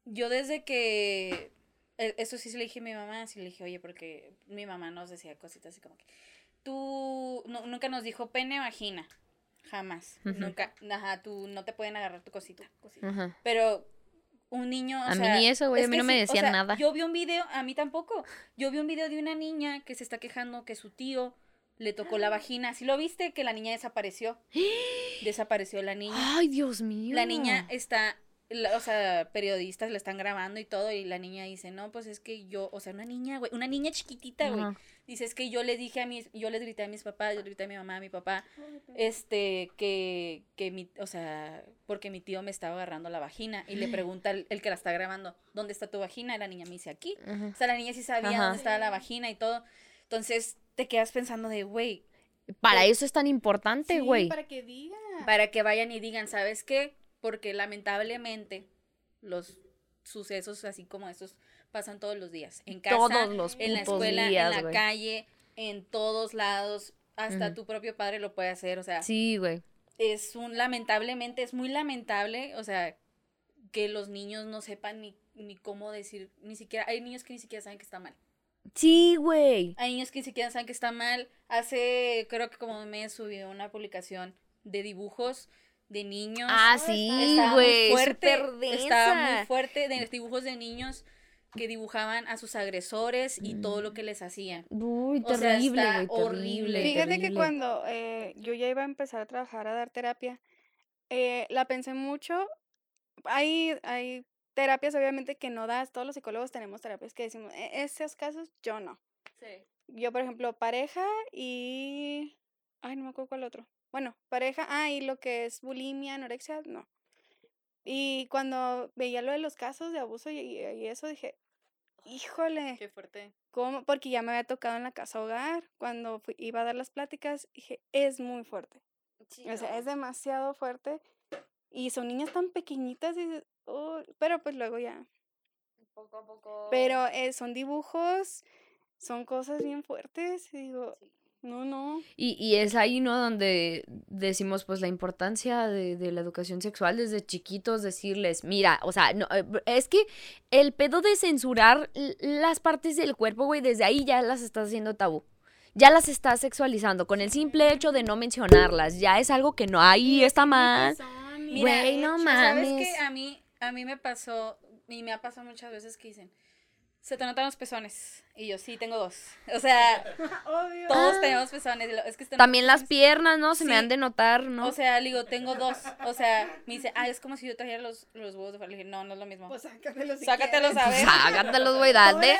yo desde que. e- Eso sí se le dije a mi mamá, sí le dije, oye, porque mi mamá nos decía cositas así como que. Tú no- nunca nos dijo pene, vagina. Jamás. Nunca. Ajá, tú no te pueden agarrar tu cosita. cosita. Pero un niño. o
A mí
sea,
ni eso, güey,
es
a mí no me
sí, o
decían
sea,
nada.
Yo vi un video, a mí tampoco. Yo vi un video de una niña que se está quejando que su tío le tocó la vagina. ¿Sí lo viste? Que la niña desapareció. [GASPS] Desapareció la niña.
Ay, Dios mío.
La niña está, la- o sea, periodistas la están grabando y todo, y la niña dice, no, pues es que yo, o sea, una niña, güey, una niña chiquitita, güey. Dice, es que yo le dije a mis, yo les grité a mis papás, yo le grité a mi mamá, a mi papá, este, que, que mi, o sea, porque mi tío me estaba agarrando la vagina, y le pregunta el, el que la está grabando, ¿dónde está tu vagina? Y la niña me dice, aquí. O sea, la niña sí sabía dónde estaba la vagina y todo. Entonces, te quedas pensando de, güey,
Para eso es tan importante,
Sí,
güey.
para que diga.
para que vayan y digan, ¿sabes qué? Porque lamentablemente los sucesos así como estos pasan todos los días. En casa,
Todos los
en la escuela,
días,
en la calle, en todos lados. Hasta tu propio padre lo puede hacer. O sea,
Sí, güey.
es un lamentablemente, es muy lamentable. O sea, que los niños no sepan ni, ni cómo decir, ni siquiera, hay niños que ni siquiera saben que está mal.
Sí, güey.
Hay niños que ni siquiera saben que está mal. Hace, creo que como un mes subió una publicación de dibujos de niños.
Ah, sí, güey.
fuerte, estaba muy fuerte de dibujos de niños que dibujaban a sus agresores y todo lo que les hacían.
Uy,
O sea,
terrible,
está horrible.
Fíjate que cuando eh, yo ya iba a empezar a trabajar a dar terapia, eh, la pensé mucho. Hay, hay terapias, obviamente, que no das. Todos los psicólogos tenemos terapias que decimos, "E- esos casos yo no. Yo, por ejemplo, pareja y... Ay, no me acuerdo cuál otro. Bueno, pareja, ah, y lo que es bulimia, anorexia, no. Y cuando veía lo de los casos de abuso y, y eso, dije, híjole.
Qué fuerte.
¿Cómo? Porque ya me había tocado en la casa hogar, cuando fui- iba a dar las pláticas, dije, es muy fuerte. o sea, es demasiado fuerte. Y son niñas tan pequeñitas, y "Uy", pero pues luego ya.
Poco a poco.
Pero eh, son dibujos, son cosas bien fuertes, y digo, No, no.
Y, y es ahí, ¿no? Donde decimos, pues, la importancia de, de la educación sexual desde chiquitos, decirles, mira, o sea, no, eh, es que el pedo de censurar las partes del cuerpo, güey, desde ahí ya las estás haciendo tabú. Ya las estás sexualizando con el simple hecho de no mencionarlas. Ya es algo que no, ahí está mal. Güey, no
¿Sabes
mames.
que a mí, a mí me pasó, y me ha pasado muchas veces que dicen, se te notan los pezones. Y yo, sí, tengo dos. O sea, [LAUGHS]
Obvio.
todos
Ah.
tenemos pezones. Es que
También las piernas, ¿no? Se me han de notar, ¿no?
O sea, le digo, tengo dos. O sea, me dice, ah, es como si yo trajera los, los huevos de fuera. Le dije, no, no es lo mismo.
Pues sácatelos si
Sácatelos a ver. [LAUGHS]
Sácatelos, güey, date.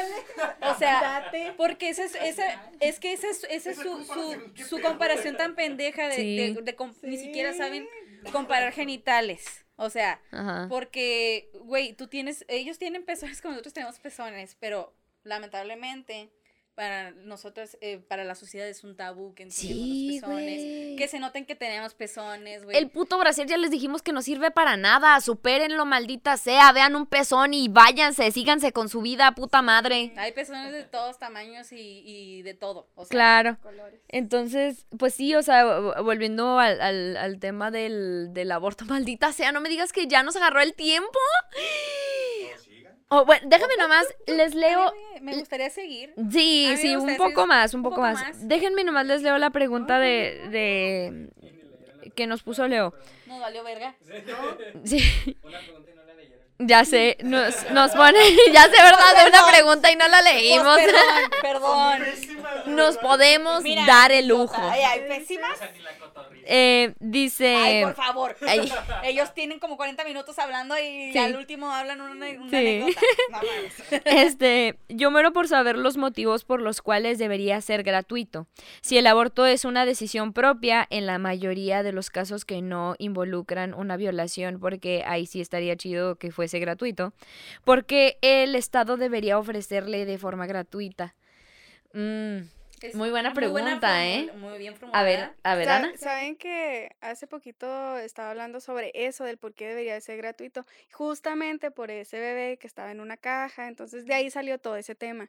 O sea,
Date.
porque ese es, esa, es que esa es, esa es su,
comparación,
su, su comparación tan pendeja de,
Sí.
de- de ni siquiera saben comparar genitales. O sea,
Ajá.
porque, güey, tú tienes, ellos tienen pezones como [LAUGHS] nosotros tenemos pezones, pero lamentablemente para nosotros, eh, para la sociedad es un tabú que enseñemos
Sí,
los pezones, que se noten que tenemos pezones, güey.
El puto brasier ya les dijimos que no sirve para nada. Supérenlo, maldita sea. Vean un pezón y váyanse, síganse con su vida, puta madre.
Hay pezones de todos tamaños y, y de todo. O sea,
Claro.
Colores.
Entonces, pues sí, o sea, vo- volviendo al, al- al tema del, del aborto, [LAUGHS] maldita sea, no me digas que ya nos agarró el tiempo. Oh, bueno, déjame nomás, les leo.
Me gustaría seguir.
Sí, sí, un poco más, un
un
poco
poco
más.
más.
Déjenme nomás, les leo la pregunta de, de que nos puso Leo.
Nos valió verga.
Sí.
Una pregunta y no la leyeron.
Ya sé, nos, nos pone, [LAUGHS] ya sé, ¿verdad? De una pregunta y no la leímos.
Pues, perdón, [LAUGHS] perdón.
Nos podemos
Mira,
dar el lujo.
Ay, ay, pésimas.
Eh, dice...
Ay, por favor.
ay, [LAUGHS]
Ellos tienen como 40 minutos hablando y
Sí.
al último hablan una, una
Sí.
anécdota. No. [LAUGHS]
Este, yo muero por saber los motivos por los cuales debería ser gratuito. Si el aborto es una decisión propia, en la mayoría de los casos que no involucran una violación, porque ahí sí estaría chido que fuese gratuito, porque el Estado debería ofrecerle de forma gratuita. Mm,
Es
Muy buena pregunta, ¿eh?
Muy bien formulada.
a ver, a ver, Ana.
Saben que hace poquito estaba hablando sobre eso, del por qué debería de ser gratuito, justamente por ese bebé que estaba en una caja, entonces de ahí salió todo ese tema,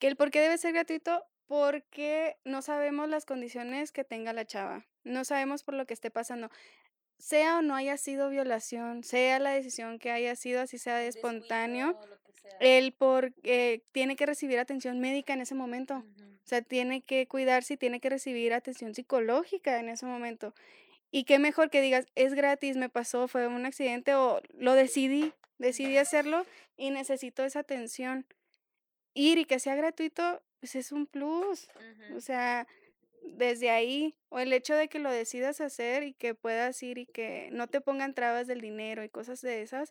que el por qué debe ser gratuito, porque no sabemos las condiciones que tenga la chava, no sabemos por lo que esté pasando, sea o no haya sido violación, sea la decisión que haya sido, así sea de espontáneo. Él por, eh, tiene que recibir atención médica en ese momento. O sea, tiene que cuidarse y tiene que recibir atención psicológica en ese momento. Y qué mejor que digas, es gratis, me pasó, fue un accidente o lo decidí, decidí hacerlo y necesito esa atención. Ir y que sea gratuito, pues es un plus. O sea, desde ahí, o el hecho de que lo decidas hacer y que puedas ir y que no te pongan trabas del dinero y cosas de esas,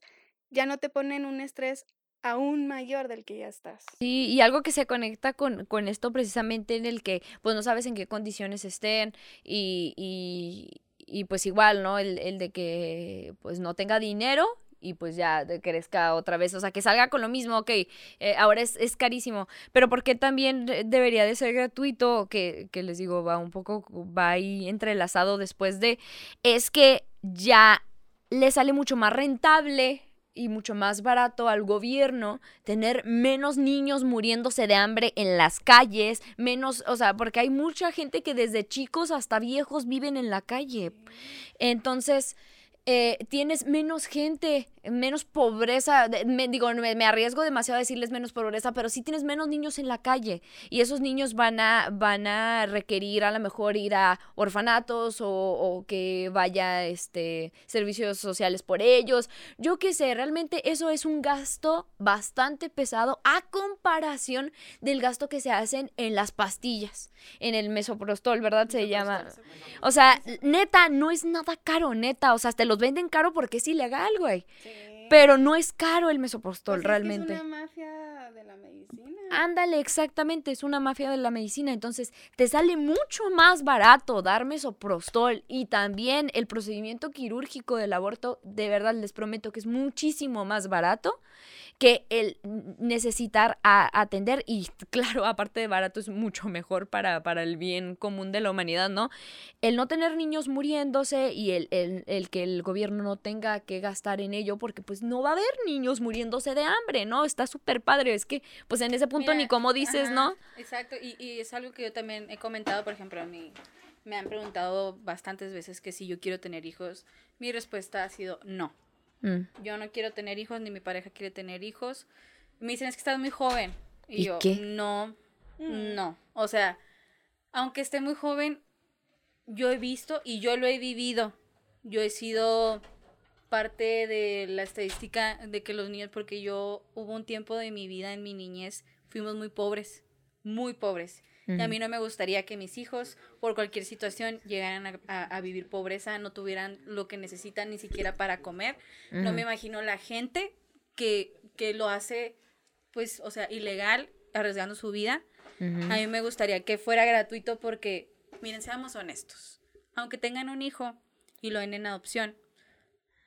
ya no te ponen un estrés aún mayor del que ya estás.
Sí, y algo que se conecta con, con esto precisamente en el que pues no sabes en qué condiciones estén y, y, pues igual, ¿no? El, el de que pues no tenga dinero y pues ya crezca otra vez, o sea, que salga con lo mismo, ok, eh, ahora es, es carísimo, pero ¿por qué también de- debería de ser gratuito? Que, que les digo, va un poco, va ahí entrelazado después de, es que ya le sale mucho más rentable y mucho más barato al gobierno tener menos niños muriéndose de hambre en las calles, menos, o sea, porque hay mucha gente que desde chicos hasta viejos viven en la calle. Entonces, eh, tienes menos gente, menos pobreza, me, digo, me, me arriesgo demasiado a decirles menos pobreza, pero sí tienes menos niños en la calle y esos niños van a, van a requerir a lo mejor ir a orfanatos o, o que vaya este servicios sociales por ellos. Yo qué sé, realmente eso es un gasto bastante pesado a comparación del gasto que se hacen en las pastillas, en el mesoprostol, ¿verdad? Se llama. O sea, neta, no es nada caro, neta. O sea, te los venden caro porque es ilegal, güey. Pero no es caro el mesoprostol,
Pues es que
realmente.
Es una mafia de la medicina.
Ándale, exactamente, es una mafia de la medicina. Entonces, te sale mucho más barato dar mesoprostol y también el procedimiento quirúrgico del aborto, de verdad les prometo que es muchísimo más barato que el necesitar a- atender y claro, aparte de barato es mucho mejor para, para el bien común de la humanidad, ¿no? El no tener niños muriéndose y el, el- el que el gobierno no tenga que gastar en ello porque pues no va a haber niños muriéndose de hambre, ¿no? Está súper padre, es que pues en ese punto
Mira,
ni cómo dices,
ajá,
¿no?
Exacto, y, y es algo que yo también he comentado, por ejemplo, a mí me han preguntado bastantes veces que si yo quiero tener hijos. Mi respuesta ha sido no.
Mm.
Yo no quiero tener hijos, ni mi pareja quiere tener hijos. Me dicen, es que estás muy joven. Y,
¿Y
yo,
qué?
no,
Mm.
no. O sea, aunque esté muy joven, yo he visto y yo lo he vivido. Yo he sido parte de la estadística de que los niños, porque yo hubo un tiempo de mi vida, en mi niñez, fuimos muy pobres, muy pobres. Y a mí no me gustaría que mis hijos, por cualquier situación, llegaran a, a- a vivir pobreza, no tuvieran lo que necesitan ni siquiera para comer. No me imagino la gente que, que lo hace, pues, o sea, ilegal, arriesgando su vida. A mí me gustaría que fuera gratuito porque, miren, seamos honestos. Aunque tengan un hijo y lo den en adopción,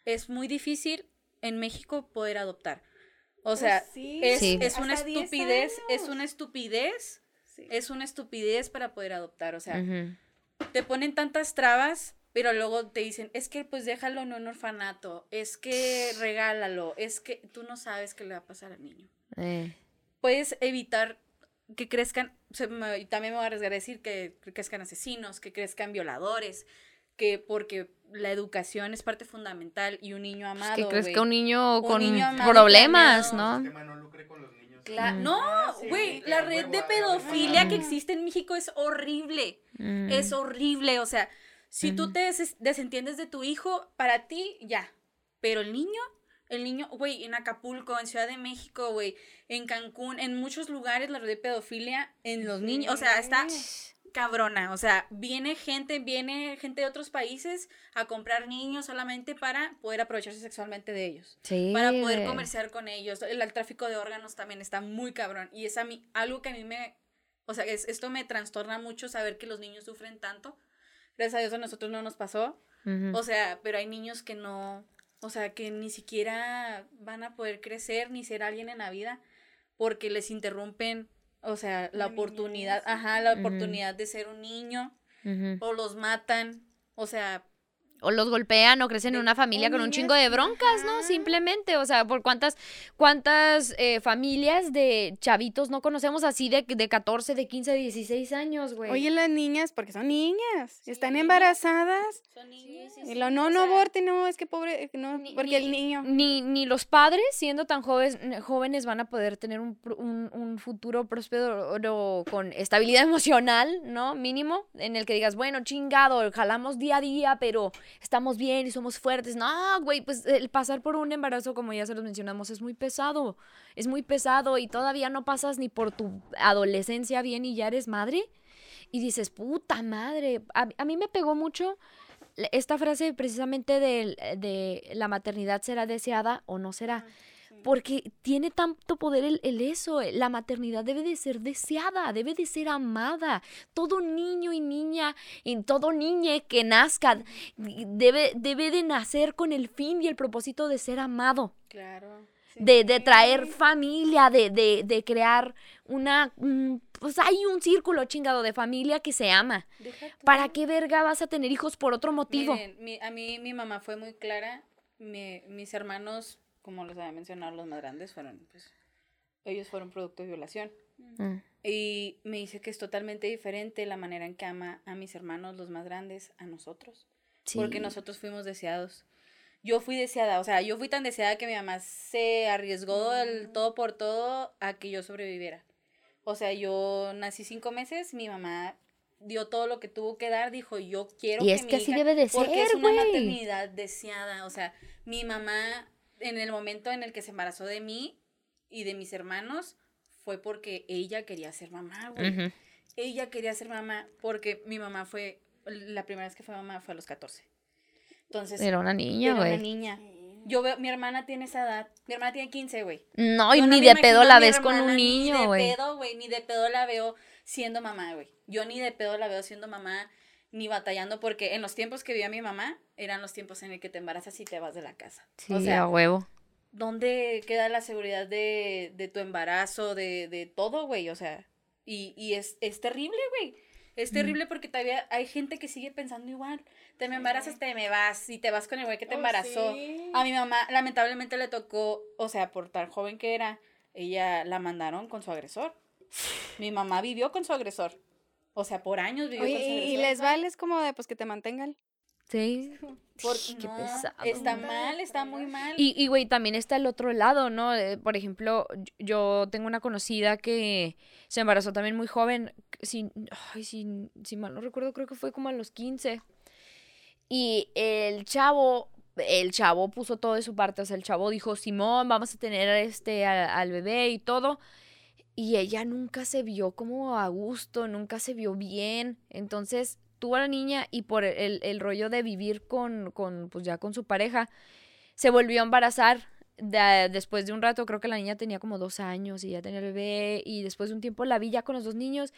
es muy difícil en México poder adoptar. O sea,
Pues sí.
es,
Sí.
es una
Hasta 10
estupidez, es una estupidez,
Sí.
es una estupidez para poder adoptar. O sea,
Ujú.
te ponen tantas trabas, pero luego te dicen, es que pues déjalo en un orfanato, es que regálalo, es que tú no sabes qué le va a pasar al niño
Eh,
puedes evitar que crezcan, se me- y también me voy a arriesgar a decir que crezcan asesinos, que crezcan violadores, que porque la educación es parte fundamental y un niño amado.
que que un niño
Un
con
niño amado y
problemas. ¿no?
El sistema no lucre con los niños.
Cla-
Mm.
No,
Sí,
güey,
sí,
la red de pedofilia que
Mm.
existe en México es horrible.
Mm.
Es horrible, o sea, si tú
Ujú.
te des- desentiendes de tu hijo, para ti, ya. Pero el niño, el niño, güey, en Acapulco, en Ciudad de México, güey, en Cancún, en muchos lugares la red de pedofilia en los niños, o sea, está cabrona, o sea, viene gente, viene gente de otros países a comprar niños solamente para poder aprovecharse sexualmente de ellos
Sí,
para poder comerciar con ellos. El, el tráfico de órganos también está muy cabrón. Y es a mí, algo que a mí me, o sea, es- esto me trastorna mucho saber que los niños sufren tanto. Gracias a Dios a nosotros no nos pasó. O sea, pero hay niños que no, o sea, que ni siquiera van a poder crecer ni ser alguien en la vida porque les interrumpen, o sea, la
La
oportunidad,
niñez.
ajá, la oportunidad de ser un niño o los matan. O sea,
O los golpean o crecen en una familia con un chingo de broncas, ¿no? Simplemente, o sea, por cuántas, cuántas eh, familias de chavitos no conocemos así de, de 14, de 15, de 16 años, güey.
Oye, las niñas, porque son niñas, están embarazadas.
son niños.
Y lo, no, no aborten, no, es que pobre, no,
Ni-
porque el
ni-
niño.
Ni, ni los padres, siendo tan jóvenes, jóvenes, van a poder tener un, pr- un, un futuro próspero con estabilidad [LAUGHS] emocional, ¿no? Mínimo, en el que digas, bueno, chingado, jalamos día a día, pero estamos bien y somos fuertes. No, güey, pues el pasar por un embarazo, como ya se los mencionamos, es muy pesado. Es muy pesado y todavía no pasas ni por tu adolescencia bien y ya eres madre. Y dices, puta madre. A, a mí me pegó mucho esta frase precisamente del- de, la maternidad será deseada o no será. Porque tiene tanto poder el, el eso, eh, la maternidad debe de ser deseada, debe de ser amada. Todo niño y niña, y todo niñe que nazca, debe, debe de nacer con el fin y el propósito de ser amado
Claro.
de, de traer familia, de, de, de crear una... mm, Pues hay un círculo chingado de familia que se ama. ¿Para qué verga vas a tener hijos por otro motivo?
Miren, mi- a mí mi mamá fue muy clara. Mi- mis hermanos, como les había mencionado, los más grandes fueron, pues, ellos fueron producto de violación.
Mm,
Y me dice que es totalmente diferente la manera en que ama a mis hermanos, los más grandes, a nosotros.
sí.
Porque nosotros fuimos deseados. Yo fui deseada, o sea, yo fui tan deseada que mi mamá se arriesgó el todo por todo a que yo sobreviviera. O sea, yo nací cinco meses, mi mamá dio todo lo que tuvo que dar, dijo, yo quiero
Y
que
es
mi
que así
hija-
debe de
porque es
ser,
una
güey.
maternidad deseada, o sea, mi mamá en el momento en el que se embarazó de mí y de mis hermanos fue porque ella quería ser mamá, güey. Ella quería ser mamá porque mi mamá fue, la primera vez que fue mamá fue a los 14. Entonces,
Era una niña,
era una
güey.
niña. Yo veo, mi hermana tiene esa edad. Mi hermana tiene 15, güey.
No, y
no
ni de pedo la ves con un
Ni
niño,
de
güey.
pedo, güey. Ni de pedo la veo siendo mamá, güey. Yo ni de pedo la veo siendo mamá, ni batallando, porque en los tiempos que vivía mi mamá, eran los tiempos en el que te embarazas y te vas de la casa.
Sí,
o sea,
a huevo.
¿dónde queda la seguridad de, de tu embarazo, de, de todo, güey? O sea, y, y es, es terrible, güey. Es terrible porque todavía hay gente que sigue pensando igual. Te me embarazas, te me vas, y te vas con el güey que te
Oh,
embarazó.
sí.
A mi mamá, lamentablemente, le tocó, o sea, por tan joven que era, ella la mandaron con su agresor. Mi mamá vivió con su agresor. O sea, por años vivió
Oye,
con
y, les vale es como de pues que te mantengan.
Sí. [LAUGHS]
Por-
Qué
no,
pesado.
Está mal, está muy mal.
Y, y, güey, también está el otro lado, ¿no? Eh, por ejemplo, yo tengo una conocida que se embarazó también muy joven, sin, ay, sin, si mal no recuerdo, creo que fue como a los 15. Y el chavo, el chavo puso todo de su parte, o sea, el chavo dijo, Simón, vamos a tener este al bebé y todo. Y ella nunca se vio como a gusto, nunca se vio bien. Entonces tuvo a la niña y por el, el rollo de vivir con, con, pues ya con su pareja, se volvió a embarazar. de- después de un rato, creo que la niña tenía como dos años y ya tenía el bebé. Y después de un tiempo la vi ya con los dos niños.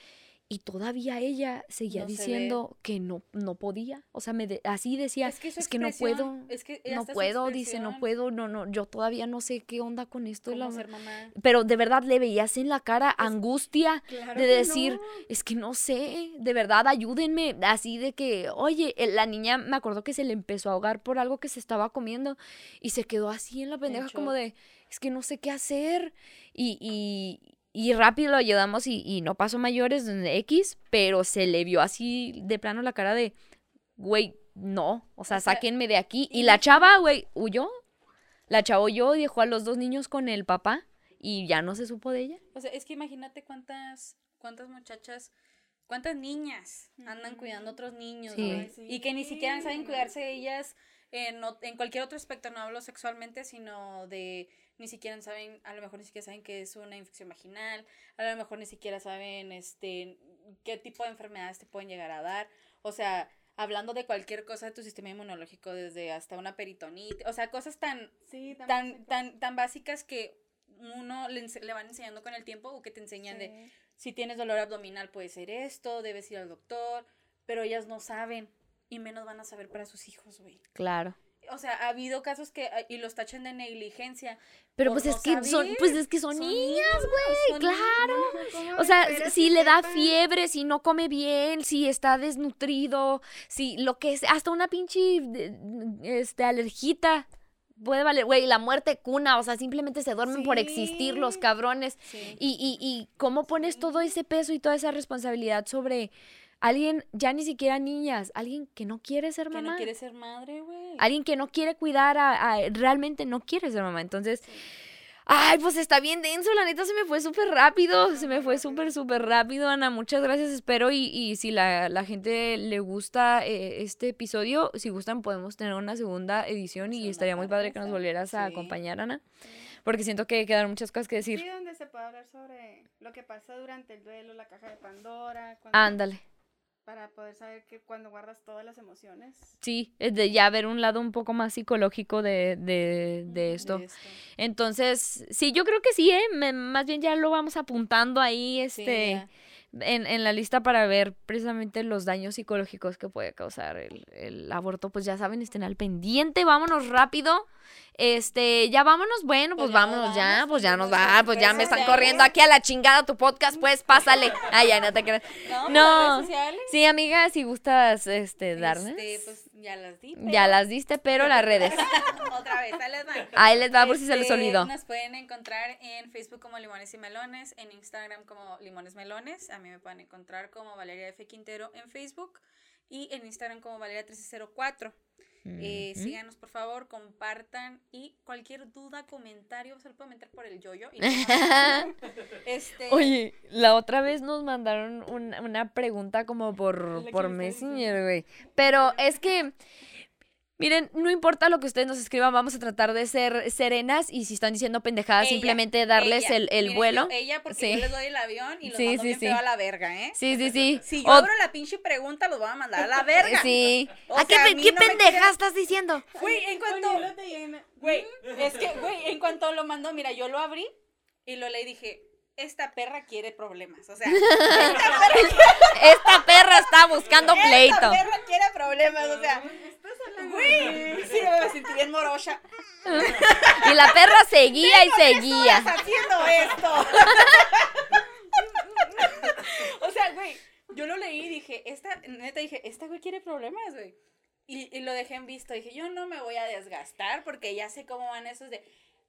Y todavía ella seguía
No se ve.
diciendo que no, no podía. O sea, me de- así decía,
Es que su
es que no puedo,
es que
no puedo, dice, no puedo, no, no, yo todavía no sé qué onda con esto. de
cómo
la-
ser mamá.
Pero de verdad le veías en la cara angustia
Claro
de decir,
no.
es que no sé, de verdad, ayúdenme. Así de que, oye, la niña me acuerdo que se le empezó a ahogar por algo que se estaba comiendo y se quedó así en la pendeja como de, es que no sé qué hacer. Y, y, y rápido lo ayudamos y, y no pasó mayores de X, pero se le vio así de plano la cara de, güey, no, o sea,
O sea,
sáquenme de aquí. Y la chava, güey, huyó. La chava huyó y dejó a los dos niños con el papá y ya no se supo de ella.
O sea, es que imagínate cuántas, cuántas muchachas, cuántas niñas andan cuidando a otros niños,
Sí.
sí.
Y que ni siquiera saben cuidarse ellas en, en cualquier otro aspecto, no hablo sexualmente, sino de ni siquiera saben, a lo mejor ni siquiera saben que es una infección vaginal, a lo mejor ni siquiera saben este qué tipo de enfermedades te pueden llegar a dar. O sea, hablando de cualquier cosa de tu sistema inmunológico, desde hasta una peritonitis, o sea, cosas tan
Sí,
tan, tan, tan básicas que uno le, ense- le van enseñando con el tiempo o que te enseñan de si tienes dolor abdominal puede ser esto, debes ir al doctor, pero ellas no saben y menos van a saber para sus hijos, güey.
Claro.
O sea, ha habido casos que ah, y los tachan de negligencia.
Pero pues
no
es que son, pues es que son,
Son
niñas, güey, claro.
¿Cómo
O sea, si le da
sepan?
fiebre, si no come bien, si está desnutrido, si lo que es, hasta una pinche este alergita puede valer, güey, la muerte cuna, o sea, simplemente se duermen por existir los cabrones.
Sí.
Y, y, y cómo pones todo ese peso y toda esa responsabilidad sobre alguien, ya ni siquiera niñas, alguien que no quiere ser
Que
mamá.
no quiere ser madre, güey.
Alguien que no quiere cuidar a, a- realmente no quiere ser mamá. Entonces, ay, pues está bien denso, la neta se me fue súper rápido, se me fue súper, súper rápido, Ana, muchas gracias, espero y, y si la, la gente le gusta eh, este episodio, si gustan podemos tener una segunda edición y estaría muy padre que nos volvieras a acompañar, Ana, porque siento que quedaron muchas cosas que decir.
Sí, donde se puede hablar sobre lo que pasa durante el duelo, la caja de Pandora, cuando-
Ándale.
Para poder saber que cuando guardas todas las emociones.
Sí, es de ya ver un lado un poco más psicológico de, de, de esto.
De esto.
Entonces, sí, yo creo que sí, ¿eh? Me- más bien ya lo vamos apuntando ahí,
Sí,
este,
ya.
En, en la lista para ver precisamente los daños psicológicos que puede causar el, el aborto. Pues ya saben, estén al pendiente, vámonos rápido. Este, ya vámonos, bueno, pues,
Pues
vámonos ya,
vamos,
pues ya nos
pues,
va, pues ya me están corriendo aquí a la chingada tu podcast, pues pásale. Ay, ya no te creas. [LAUGHS]
No,
No. Sí, amiga, si gustas, este, darnos.
Este, pues ya las di.
Ya las diste, pero las redes. [LAUGHS]
Otra vez, ahí les va.
Ahí les va por si se les
Este,
olvidó.
Nos pueden encontrar en Facebook como Limones y Melones, en Instagram como Limones Melones. A mí me pueden encontrar como Valeria F. Quintero en Facebook y en Instagram como Valeria 1304. Eh, síganos por favor, compartan y cualquier duda, comentario se lo pueden meter por el yoyo. Y no- [LAUGHS] este,
Oye, la otra vez nos mandaron un- una pregunta como por, por Messenger, güey. Pero es que, miren, no importa lo que ustedes nos escriban, vamos a tratar de ser serenas y si están diciendo pendejadas,
ella,
simplemente darles
ella.
el, el
Miren,
vuelo.
yo- ella porque
Sí.
yo les doy el avión y los
Sí,
mando
sí,
bien
sí.
feo a la verga, ¿eh?
Sí, sí, sí. [LAUGHS]
Si yo
O-
abro la pinche pregunta, los voy a mandar a la verga.
Sí.
O
¿A qué,
a
qué
no
pendeja estás diciendo?
Güey, en cuanto... Güey, es que, güey, en cuanto lo mandó, mira, yo lo abrí y lo leí y dije, esta perra quiere problemas. O sea, [LAUGHS] esta perra, [LAUGHS]
Esta perra está buscando pleito.
esta perra quiere problemas. O sea,
Estás
güey, sí, me sentí bien morocha.
Y la perra seguía y
Estás
seguía.
haciendo esto. o sea, güey, yo lo leí y dije, esta, neta dije, esta güey quiere problemas, güey. Y, y lo dejé en visto. Dije, yo no me voy a desgastar porque ya sé cómo van esos de.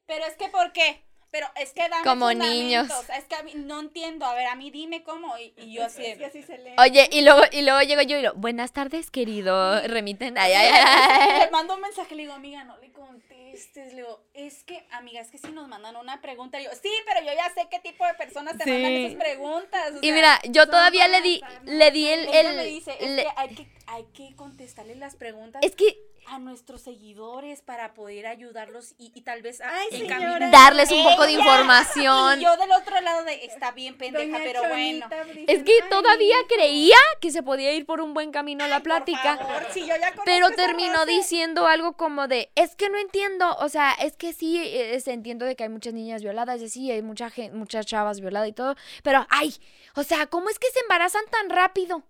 Pero es que, ¿por qué? Pero es que dame
Como niños.
Es que a mí no entiendo. A ver, a mí dime cómo. Y, y yo así
Es que así se lee.
Oye, y luego, y luego llego yo y lo, buenas tardes, querido, remiten. Ay, ay, ay.
Le mando un mensaje, le digo, amiga, no le contestes. Le digo, es que, amiga, es que si nos mandan una pregunta. Y yo, sí, pero yo ya sé qué tipo de personas te mandan esas preguntas. o
Y
sea,
mira, yo todavía le di, le di el,
ella
el-
me dice, es
le-
que hay que, hay que contestarle las preguntas
es que
a nuestros seguidores para poder ayudarlos y, y tal vez a,
Ay,
encaminar-
señora.
darles un poco de información.
Y yo del otro lado de, está bien pendeja,
Doña
pero bueno.
Es que
"Ay,
todavía
hijo".
creía que se podía ir por un buen camino la
Por
plática.
favor, si yo ya conozco
Pero terminó diciendo algo como de, es que no entiendo, o sea, es que sí, es- entiendo de que hay muchas niñas violadas, y sí, hay mucha muchas chavas violadas y todo, pero, ay, o sea, ¿cómo es que se embarazan tan rápido?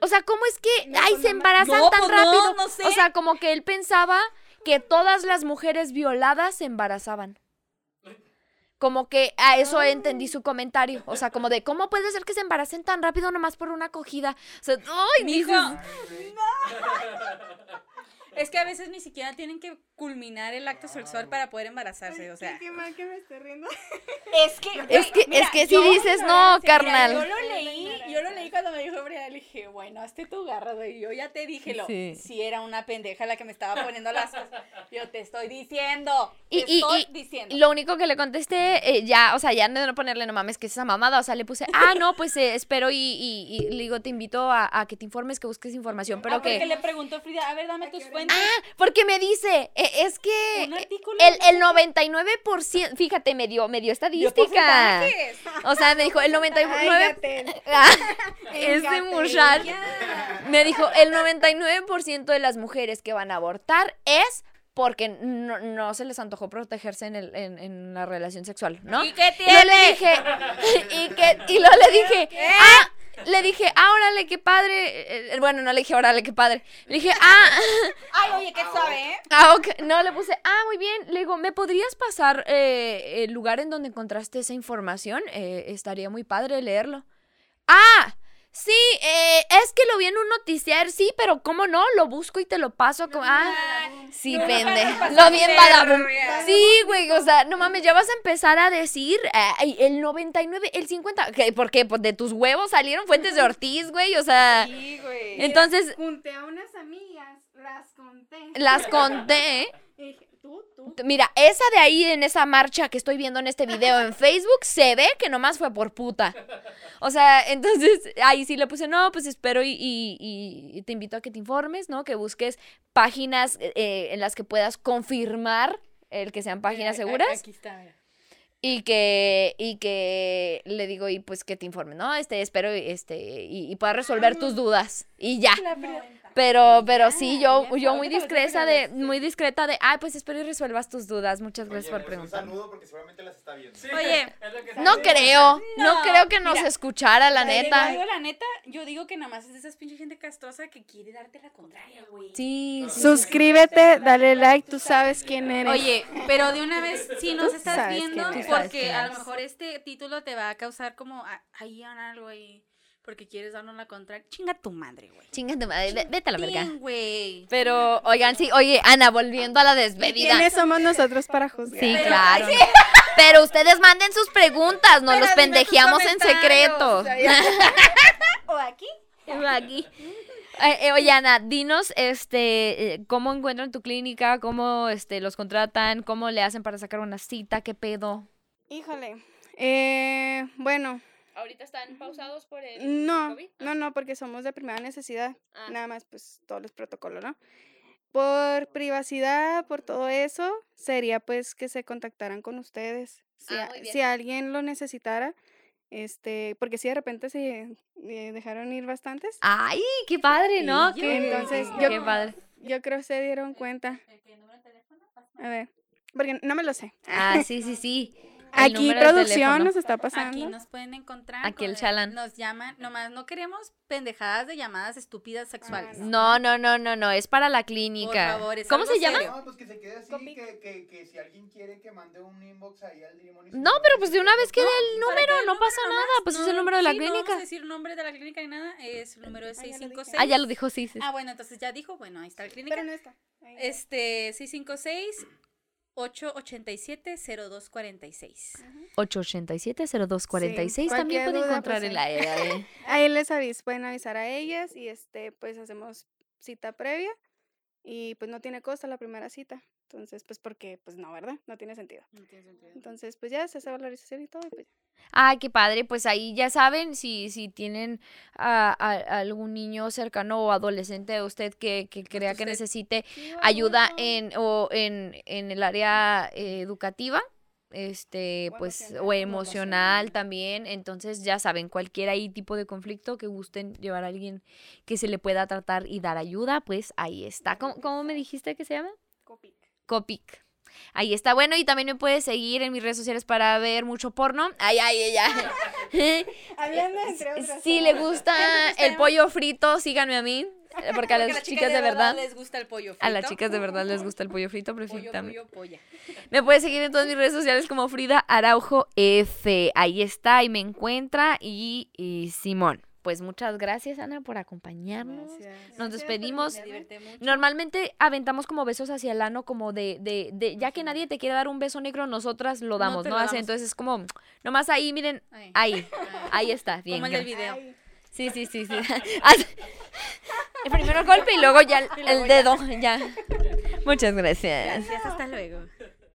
O sea, ¿cómo es que,
No,
ay, se embarazan
No,
tan
no,
rápido?
no sé.
O sea, como que él pensaba que todas las mujeres violadas se embarazaban. Como que a eso entendí su comentario. O sea, como de, ¿cómo puede ser que se embaracen tan rápido nomás por una acogida? O sea, ¡ay, dices, [LAUGHS]
Es que a veces ni siquiera tienen que culminar el acto sexual para poder embarazarse, o sea.
Qué mal que me esté riendo.
Es que,
Es que,
mira,
es que si dices no,
Mira, yo
carnal.
lo leí, yo lo leí cuando me dijo Brian, le dije, bueno, hazte tu garra, güey. Yo ya te dije, lo,
Sí.
si era una pendeja la que me estaba poniendo las cosas. Yo te estoy diciendo,
Y,
te
y-
estoy
y
diciendo.
lo único que le contesté, eh, ya, o sea, ya de no ponerle no mames que es esa mamada, o sea, le puse, ah, no, pues eh, espero y, y- y le digo, te invito a, a que te informes, que busques información, pero
ah, porque
que...
le preguntó Frida, a ver, dame tus fuentes.
Ah, porque me dice, eh, es que el, el
no
99%, fíjate, me dio, me dio estadística. O sea, me dijo, el 99%...
Ay, Gatel. [LAUGHS] [LAUGHS]
Ah, este muchacho. Me dijo, el 99% de las mujeres que van a abortar es porque no, no se les antojó protegerse en, el, en, en la relación sexual, ¿no?
¿Y qué
Y luego le
tiene?
dije, [LAUGHS] y, que, y luego le dije, ah, le dije, ah, órale, qué padre. Eh, Bueno, no le dije, órale, qué padre. Le dije, ah, [LAUGHS]
Ay, oye, qué suave, ¿eh?
ah, ok. No, le puse, ah, muy bien. Le digo, ¿me podrías pasar eh, el lugar en donde encontraste esa información? Eh, estaría muy padre leerlo. Ah, sí, eh, es que lo vi en un noticiario, sí, pero ¿cómo no? Lo busco y te lo paso. como- ah, sí,
No,
pende.
no,
Lo vi en
no,
Badabun.
no,
Sí, güey, o sea, no mames, ya vas a empezar a decir ay, el 99, el 50, ¿qué? ¿por qué? Pues de tus huevos salieron fuentes de Ortiz, güey, o sea,
Sí, güey.
entonces
Junté a unas amigas, las conté.
las conté.
Tú, tú.
Mira, esa de ahí en esa marcha que estoy viendo en este video en Facebook, se ve que nomás fue por puta. O sea, [LAUGHS] entonces ahí sí le puse, no, pues espero y, y- y te invito a que te informes, ¿no? Que busques páginas eh, en las que puedas confirmar el que sean páginas
Eh,
seguras.
Aquí está, mira.
Y que, y que le digo, y pues que te informe, ¿no? Este, espero este, y, y pueda resolver tus dudas. Y ya. Pero, pero sí, yo, yo muy discreta de, muy discreta de, ay, pues espero y resuelvas tus dudas. Muchas gracias por
Un
preguntar.
saludo porque seguramente las está viendo.
Sí,
Oye, [LAUGHS]
es lo que
No creo, no,
No,
creo que nos
mira,
escuchara, la
digo
neta.
la neta, yo digo que nada más es de esas pinche gente castrosa que quiere darte la contraria, güey.
Sí, sí.
Suscríbete, dale like, tú sabes quién eres.
Oye, pero de una vez, si nos estás viendo, porque a lo mejor este título te va a causar como ahí algo ahí, porque quieres darnos la contraria. Chinga tu madre, güey.
Chinga tu madre, ve- vete a la verga.
Güey.
Pero, oigan, sí, oye, Ana, volviendo a la despedida.
¿Quiénes somos nosotros para juzgar?
Sí,
Pero-
claro. [LAUGHS] Pero ustedes manden sus preguntas, no los pendejeamos en secreto.
o sea, ya. [LAUGHS] o aquí.
Aquí. Eh, eh, oye, Ana, dinos, este, eh, cómo encuentran tu clínica, cómo, este, los contratan, cómo le hacen para sacar una cita, qué pedo.
Híjole. Eh, bueno,
Ahorita están pausados por el
no, no, no, porque somos de primera necesidad.
Ah.
Nada más, pues, todos los protocolos, ¿no? Por privacidad, por todo eso, sería pues que se contactaran con ustedes. Si,
Ah,
a- si alguien lo necesitara, este, porque si de repente se eh, dejaron ir bastantes,
Ay, qué padre, ¿no?
Sí,
Qué-
entonces,
qué
yo-
padre.
yo creo que se dieron cuenta. A ver, porque no me lo sé.
Ah, sí, sí, sí.
Aquí
de
producción nos está pasando.
Aquí nos pueden encontrar.
Aquí el chalán.
Nos llaman, nomás no queremos pendejadas de llamadas estúpidas sexuales.
No, no, no, no, no, es para la
Por
clínica.
favor, es
¿Cómo se llama?
No, pues que se quede así, que, que, que si alguien quiere que mande un inbox ahí al limón y su
No, pero pues de una vez que
No,
dé el
para
número, no pasa
número
nada, pues es el número de la
sí, No
clínica.
vamos a decir nombre de la clínica ni nada, es el número es
Ah, ya lo dije.
656.
Ah, ya lo dijo, sí, sí.
Ah, bueno, entonces ya dijo, bueno, ahí está la clínica.
Pero no está.
Este, 656 887-0246.
887-0246.
Sí,
También
cualquier
puede
duda,
encontrar
pues,
en la era de...
Ahí les avis, pueden avisar a ellas y este, pues hacemos cita previa y pues no tiene costo la primera cita. Entonces, pues porque, pues no, ¿verdad? No tiene sentido. Entonces, pues ya se hace valorización y todo. y pues,
Ah, qué padre, pues ahí ya saben, si, si tienen a, a- algún niño cercano o adolescente de usted que, que crea que necesite ayuda en, o en, en el área eh, educativa, este,
O
pues,
emocional.
o emocional también, entonces ya saben, cualquier ahí tipo de conflicto que gusten llevar a alguien que se le pueda tratar y dar ayuda, pues ahí está. ¿Cómo, cómo me dijiste que se llama?
Copic.
Copic. Ahí está. Bueno, y también me puedes seguir en mis redes sociales para ver mucho porno. Ay, ay, ay, ay. [LAUGHS]
Hablando entre otras.
Si le gusta el pollo frito, síganme a mí. Porque a las chicas de verdad,
les gusta el pollo frito.
a las chicas de verdad les gusta el pollo frito, perfectamente.
pollo, polla. [LAUGHS]
Me puedes seguir en todas mis redes sociales como Frida Araujo F. Ahí está, y me encuentra. Y, y Simón. Pues muchas gracias, Ana, por acompañarnos.
Gracias.
Nos despedimos. Normalmente aventamos como besos hacia el ano, como de, de, de ya que nadie te quiere dar un beso negro, nosotras lo damos, ¿no?
lo damos.
Entonces es como, nomás ahí, miren,
Ay.
ahí, ahí está, bien.
Como el del
gra-
video.
Sí, sí, sí, sí. [LAUGHS] El primero golpe y luego ya el, el dedo, ya. Muchas gracias.
Gracias, hasta luego.